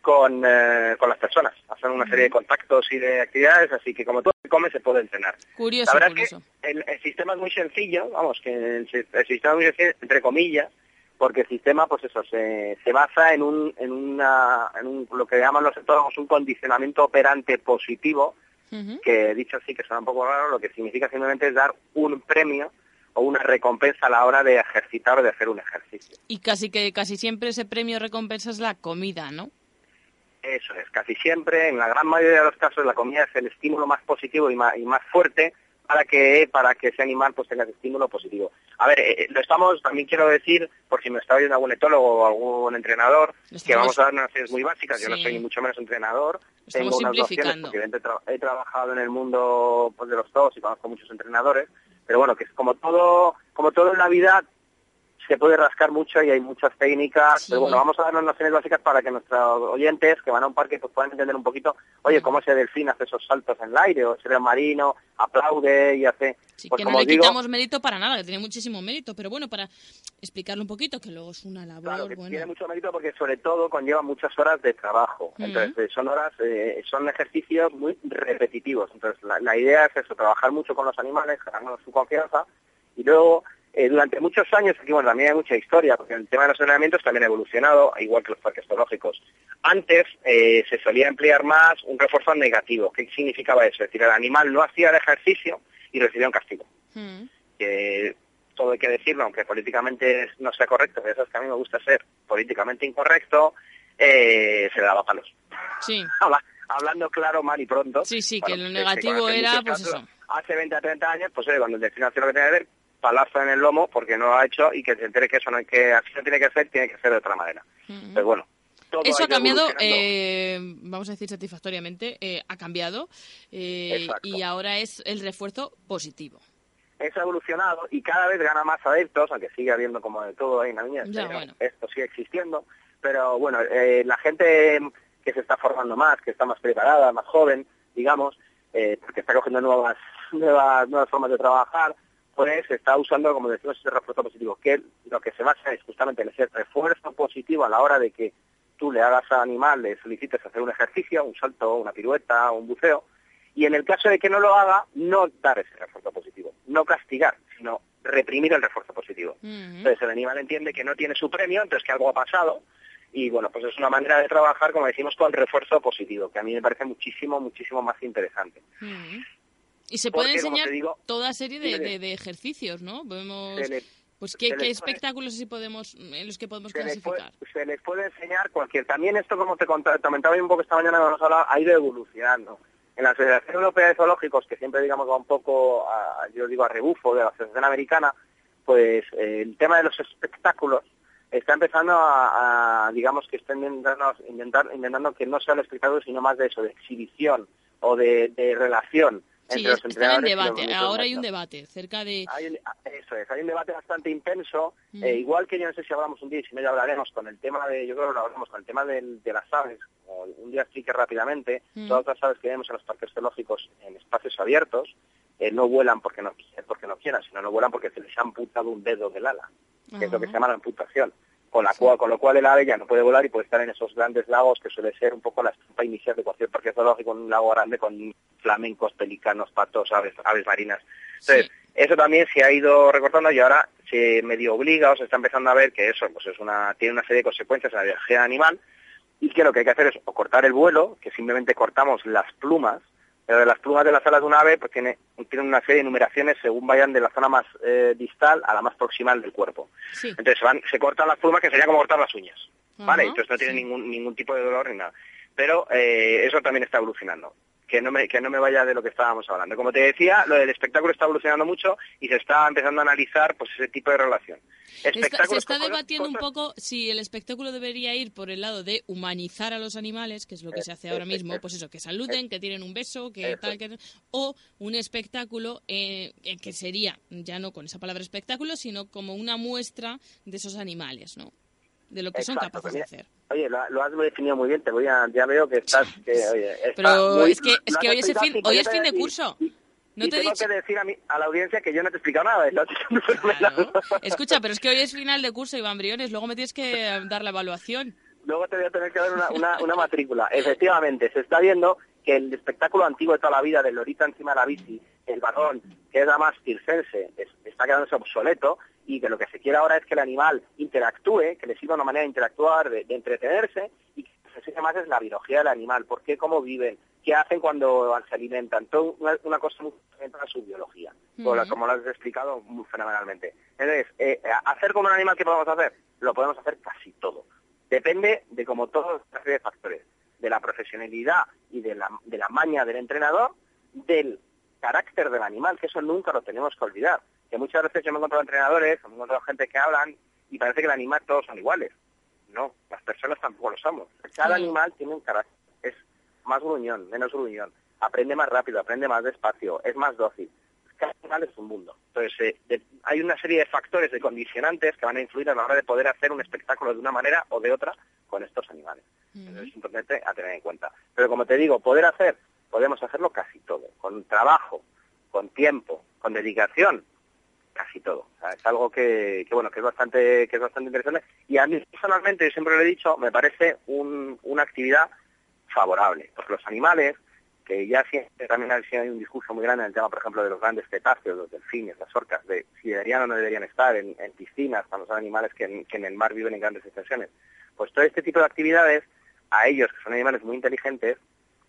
con, eh, con las personas, hacen una serie de contactos y de actividades, así que como todo se come se puede entrenar. Curioso, La verdad curioso. es que el, el sistema es muy sencillo, vamos, que el, el sistema es muy sencillo, entre comillas, porque el sistema, pues eso, se, se basa en un, en una, en un, lo que llaman los etólogos un condicionamiento operante positivo, que dicho así, que suena un poco raro, lo que significa simplemente es dar un premio o una recompensa a la hora de ejercitar o de hacer un ejercicio. Y casi que casi siempre ese premio recompensa es la comida, ¿no? Eso es, casi siempre, en la gran mayoría de los casos, la comida es el estímulo más positivo y más, y más fuerte para que para que ese animal pues tenga ese estímulo positivo. A ver, eh, lo estamos, también quiero decir, por si me está oyendo algún etólogo o algún entrenador, que vamos a dar unas nociones muy básicas. Yo no soy ni mucho menos entrenador. Tengo unas nociones porque he trabajado en el mundo pues, de los dos y conozco muchos entrenadores, pero bueno, que es como todo, como todo en la vida, se puede rascar mucho y hay muchas técnicas, pero bueno, vamos a dar unas nociones básicas para que nuestros oyentes que van a un parque pues puedan entender un poquito, oye, cómo ese delfín hace esos saltos en el aire, o ese marino aplaude y hace, pues que como no le digo, quitamos mérito para nada, que tiene muchísimo mérito, pero bueno, para explicarlo un poquito, que luego es una labor, Claro, que bueno. tiene mucho mérito porque sobre todo conlleva muchas horas de trabajo. Entonces, eh, son horas, eh, son ejercicios muy repetitivos. Entonces, la, la idea es eso, trabajar mucho con los animales, ganarnos su confianza y luego, eh, durante muchos años, aquí bueno, también hay mucha historia, porque el tema de los entrenamientos también ha evolucionado, igual que los parques zoológicos. Antes eh, se solía emplear más un refuerzo negativo. ¿Qué significaba eso? Es decir, el animal no hacía el ejercicio y recibía un castigo que todo hay que decirlo, aunque políticamente no sea correcto, que eso es que a mí me gusta ser políticamente incorrecto, eh, se le daba palos. Sí. Habla- Hablando claro, mal y pronto. Sí, sí, Bueno, que lo se negativo conocen era, pues casos. eso. Hace 20 a 30 años, pues cuando el destino hace lo que tiene que ver, palazo en el lomo porque no lo ha hecho y que se entere que eso no hay que, así no tiene que ser, tiene que ser de otra manera. Pero bueno, todo Eso ha cambiado, eh, vamos a decir satisfactoriamente, eh, ha cambiado eh, y ahora es el refuerzo positivo. Eso ha evolucionado y cada vez gana más adeptos, aunque sigue habiendo como de todo ahí en la. Ya, bueno. Esto sigue existiendo, pero bueno, la gente que se está formando más, que está más preparada, más joven, digamos, porque está cogiendo nuevas, nuevas, nuevas formas de trabajar, pues está usando, como decimos, ese refuerzo positivo, que lo que se basa es justamente en ese refuerzo positivo a la hora de que tú le hagas al animal, le solicites hacer un ejercicio, un salto, una pirueta, un buceo, y en el caso de que no lo haga, no dar ese refuerzo positivo, no castigar, sino reprimir el refuerzo positivo. Entonces el animal entiende que no tiene su premio, entonces que algo ha pasado, y bueno, pues es una manera de trabajar, como decimos, con refuerzo positivo, que a mí me parece muchísimo, muchísimo más interesante. Y se puede enseñar toda serie de, de, ejercicios, ¿no? Podemos... Pues ¿qué, qué espectáculos así podemos, en los que podemos clasificar? se les puede enseñar cualquier. También esto, como te comentaba un poco esta mañana cuando nos hablaba, ha ido evolucionando. En la Federación Europea de Zoológicos, que siempre digamos va un poco, a, yo digo, a rebufo de la Asociación Americana, pues eh, el tema de los espectáculos está empezando a, digamos que está intentando, intentando que no sea el espectáculo, sino más de eso, de exhibición o de, de relación Sí, está en debate. Ahora hay un debate cerca de... eso es, hay un debate bastante intenso, mm. eh, igual que yo no sé si hablamos un día y si no ya hablaremos con el tema de, yo creo que lo hablaremos con el tema de, las aves, o un día explique rápidamente, mm. todas las aves que vemos en los parques zoológicos en espacios abiertos, eh, no vuelan porque no, porque no quieran, sino no vuelan porque se les ha amputado un dedo del ala, que es lo que se llama la amputación con, la cual, con lo cual el ave ya no puede volar y puede estar en esos grandes lagos que suele ser un poco la estampa inicial de cualquier parque zoológico, un lago grande con flamencos, pelicanos, patos, aves, aves marinas. Entonces, eso también se ha ido recortando y ahora se medio obliga o se está empezando a ver que eso pues es una, tiene una serie de consecuencias en la biología animal y que lo que hay que hacer es o cortar el vuelo, que simplemente cortamos las plumas, pero de las plumas de las alas de un ave pues tiene, tiene una serie de numeraciones según vayan de la zona más eh, distal a la más proximal del cuerpo. Entonces se, van, se cortan las plumas que sería como cortar las uñas. ¿Vale? Entonces no tiene ningún, ningún tipo de dolor ni nada. Pero eh, eso también está evolucionando que no me, que no me vaya de lo que estábamos hablando. Como te decía, lo del espectáculo está evolucionando mucho y se está empezando a analizar pues ese tipo de relación. se está debatiendo un poco si el espectáculo debería ir por el lado de humanizar a los animales, que es lo que se hace ahora mismo, pues eso, que saluden, que tienen un beso, que tal, que o un espectáculo eh, que sería ya no con esa palabra espectáculo, sino como una muestra de esos animales, ¿no? De lo que son capaces de hacer. Oye, lo, has definido muy bien, te voy a, ya veo que estás... Que, oye, Pero es que, es que hoy, es fin, hoy es fin de curso. no te tengo que decir a, mí, a la audiencia que yo no te he explicado nada. Escucha, pero es que hoy es final de curso, Iván Briones. Luego me tienes que dar la evaluación. Luego te voy a tener que dar una, una, una matrícula. Efectivamente, se está viendo que el espectáculo antiguo de toda la vida del lorito encima de la bici, el varón, que es más circense, está quedándose obsoleto y que lo que se quiere ahora es que el animal interactúe, que le sirva una manera de interactuar, de, entretenerse y que se enseñe más es la biología del animal, por qué, cómo viven, qué hacen cuando se alimentan, todo una, cosa muy a su biología, como, lo has explicado muy fenomenalmente. Entonces, eh, hacer como un animal, ¿qué podemos hacer? Lo podemos hacer casi todo. Depende de como todos de factores, de la profesionalidad y de la, de la maña del entrenador, del carácter del animal, que eso nunca lo tenemos que olvidar que muchas veces yo me he encontrado entrenadores, me he encontrado gente que hablan y parece que el animal todos son iguales. No, las personas tampoco lo somos. Cada animal tiene un carácter. Es más gruñón, menos gruñón. Aprende más rápido, aprende más despacio, es más dócil. Cada animal es un mundo. Entonces, eh, hay una serie de factores, de condicionantes que van a influir a la hora de poder hacer un espectáculo de una manera o de otra con estos animales. es importante a tener en cuenta. Pero como te digo, poder hacer, podemos hacerlo casi todo. Con trabajo, con tiempo, con dedicación, casi todo. es algo que, bueno, que es bastante, que es bastante interesante. Y a mí personalmente, yo siempre lo he dicho, me parece una actividad favorable. Porque los animales, que ya siempre también hay un discurso muy grande en el tema, por ejemplo, de los grandes cetáceos, los delfines, las orcas, de si deberían o no deberían estar en, piscinas cuando son animales que en, que en el mar viven en grandes extensiones. Pues todo este tipo de actividades, a ellos, que son animales muy inteligentes,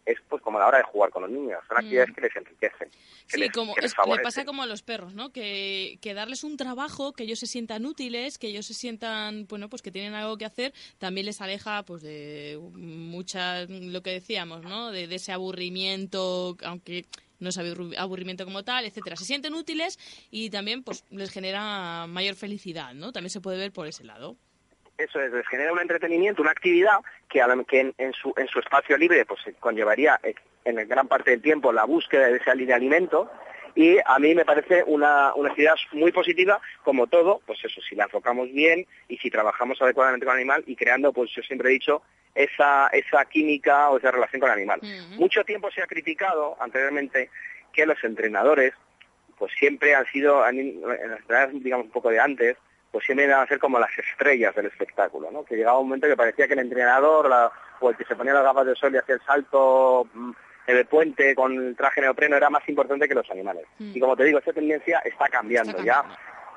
es pues como la hora de jugar con los niños, son actividades mm. que les enriquecen. sí, como le pasa como a los perros, ¿no? Que, que, darles un trabajo, que ellos se sientan útiles, que ellos se sientan, bueno, pues que tienen algo que hacer, también les aleja pues de muchas, lo que decíamos, ¿no? De, de ese aburrimiento, aunque no es aburrimiento como tal, etcétera. Se sienten útiles y también pues les genera mayor felicidad, ¿no? También se puede ver por ese lado eso es, les genera un entretenimiento, una actividad que, que en, su, en su espacio libre pues conllevaría eh, en gran parte del tiempo la búsqueda de ese alimento y a mí me parece una, una actividad muy positiva, como todo, pues eso, si la enfocamos bien y si trabajamos adecuadamente con el animal y creando, pues yo siempre he dicho, esa, esa química o esa relación con el animal. Mucho tiempo se ha criticado anteriormente que los entrenadores, pues siempre han sido, en las digamos un poco de antes, pues siempre iban a ser como las estrellas del espectáculo, ¿no? Que llegaba un momento que parecía que el entrenador o el que se ponía las gafas de sol y hacía el salto mm, de puente con el traje neopreno era más importante que los animales. Mm. Y como te digo, esa tendencia está cambiando, ya.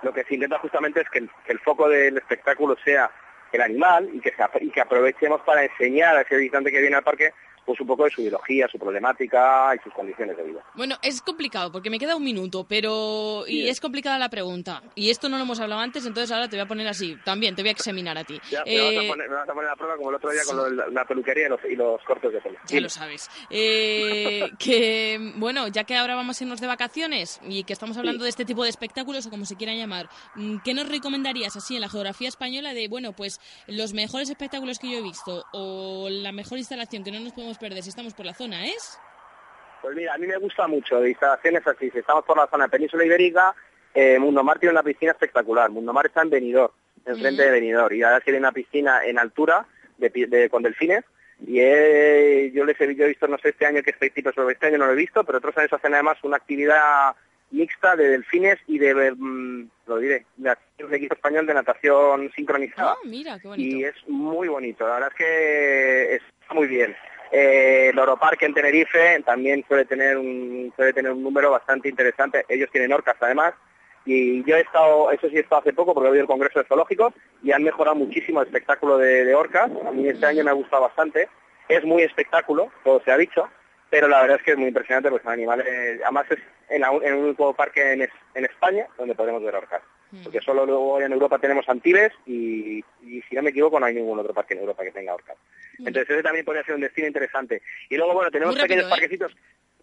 Lo que se intenta justamente es que el, foco del espectáculo sea el animal y que, y que aprovechemos para enseñar a ese visitante que viene al parque pues un poco de su ideología, su problemática y sus condiciones de vida. Bueno, es complicado porque me queda un minuto, pero y es complicada la pregunta. Y esto no lo hemos hablado antes, entonces ahora te voy a poner así. También te voy a examinar a ti. Ya, me, vas a Eh, poner, me vas a poner a prueba como el otro día con lo de la, peluquería y los, y los cortes de pelo. Ya lo sabes. Eh, que, bueno, ya que ahora vamos a irnos de vacaciones y que estamos hablando de este tipo de espectáculos o como se quieran llamar, mm, ¿qué nos recomendarías así en la geografía española de, bueno, pues los mejores espectáculos que yo he visto o la mejor instalación que no nos podemos perder si estamos por la zona es? Pues mira, a mí me gusta mucho de instalaciones así. Si estamos por la zona de Península Ibérica, eh, Mundo Mar tiene una piscina espectacular. Mundo Mar está en Benidorm, enfrente de Benidorm. Y ahora tiene una piscina en altura de, de- con delfines. Y yo les he, yo he visto, no sé este año qué tipo sobre este año no lo he visto, pero otros años hacen además una actividad mixta de delfines y de, mm, lo diré, de un equipo español de natación sincronizada. Ah, mira, qué bonito. Y es muy bonito, la verdad es que está muy bien. Eh, el Oroparque en Tenerife también suele tener un suele tener un número bastante interesante. Ellos tienen orcas además. Y yo he estado, eso sí he estado hace poco porque he ido al Congreso de Zoológicos y han mejorado muchísimo el espectáculo de, de orcas. A mí este año me ha gustado bastante. Es muy espectáculo, todo se ha dicho, pero la verdad es que es muy impresionante porque son animales, además es en, la- en un único parque en, es- en España donde podemos ver orcas. Porque solo luego en Europa tenemos Antibes y, y si no me equivoco no hay ningún otro parque en Europa que tenga orcas. Entonces ese también podría ser un destino interesante. Y luego, bueno, tenemos rápido, pequeños ¿eh? parquecitos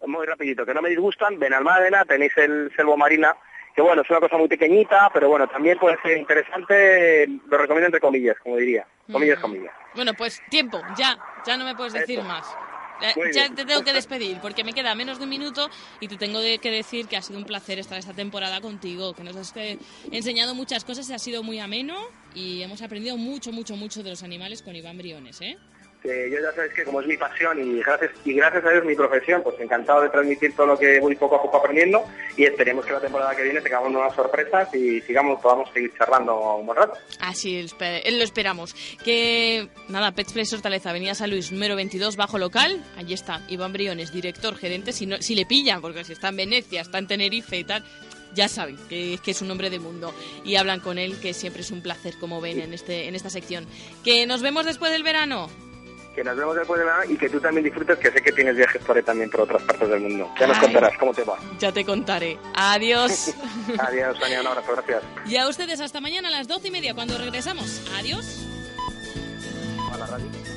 muy rapidito, que no me disgustan. Benalmádena, tenéis el Selvo Marina, que bueno, es una cosa muy pequeñita, pero bueno, también puede ser interesante, lo recomiendo entre comillas, como diría. Comillas, comillas. Bueno, pues tiempo, ya, ya no me puedes decir Eso. más. Eh, Muy ya bien. te tengo que despedir porque me queda menos de un minuto y te tengo de- que decir que ha sido un placer estar esta temporada contigo, que nos has eh, enseñado muchas cosas, ha sido muy ameno y hemos aprendido mucho, mucho, mucho de los animales con Iván Briones, ¿eh? Que yo ya sabéis que como es mi pasión y gracias y gracias a Dios mi profesión, pues encantado de transmitir todo lo que voy poco a poco aprendiendo y esperemos que la temporada que viene tengamos nuevas sorpresas y sigamos, podamos seguir charlando un buen rato. Así eh, lo esperamos. Que nada, Pets Place Hortaleza, Avenida San Luis, número 22, bajo local. Allí está Iván Briones, director, gerente. Si, no, si le pillan, porque si está en Venecia, está en Tenerife y tal, ya saben que, que es un hombre de mundo. Y hablan con él, que siempre es un placer, como ven en, este, en esta sección. Que nos vemos después del verano. Que nos vemos después de verano y que tú también disfrutes, que sé que tienes viajes por ahí también por otras partes del mundo. Ya nos contarás cómo te va. Ya te contaré. Adiós. Adiós, Sonia, un abrazo, gracias. Y a ustedes hasta mañana a las doce y media cuando regresamos. Adiós. A radio.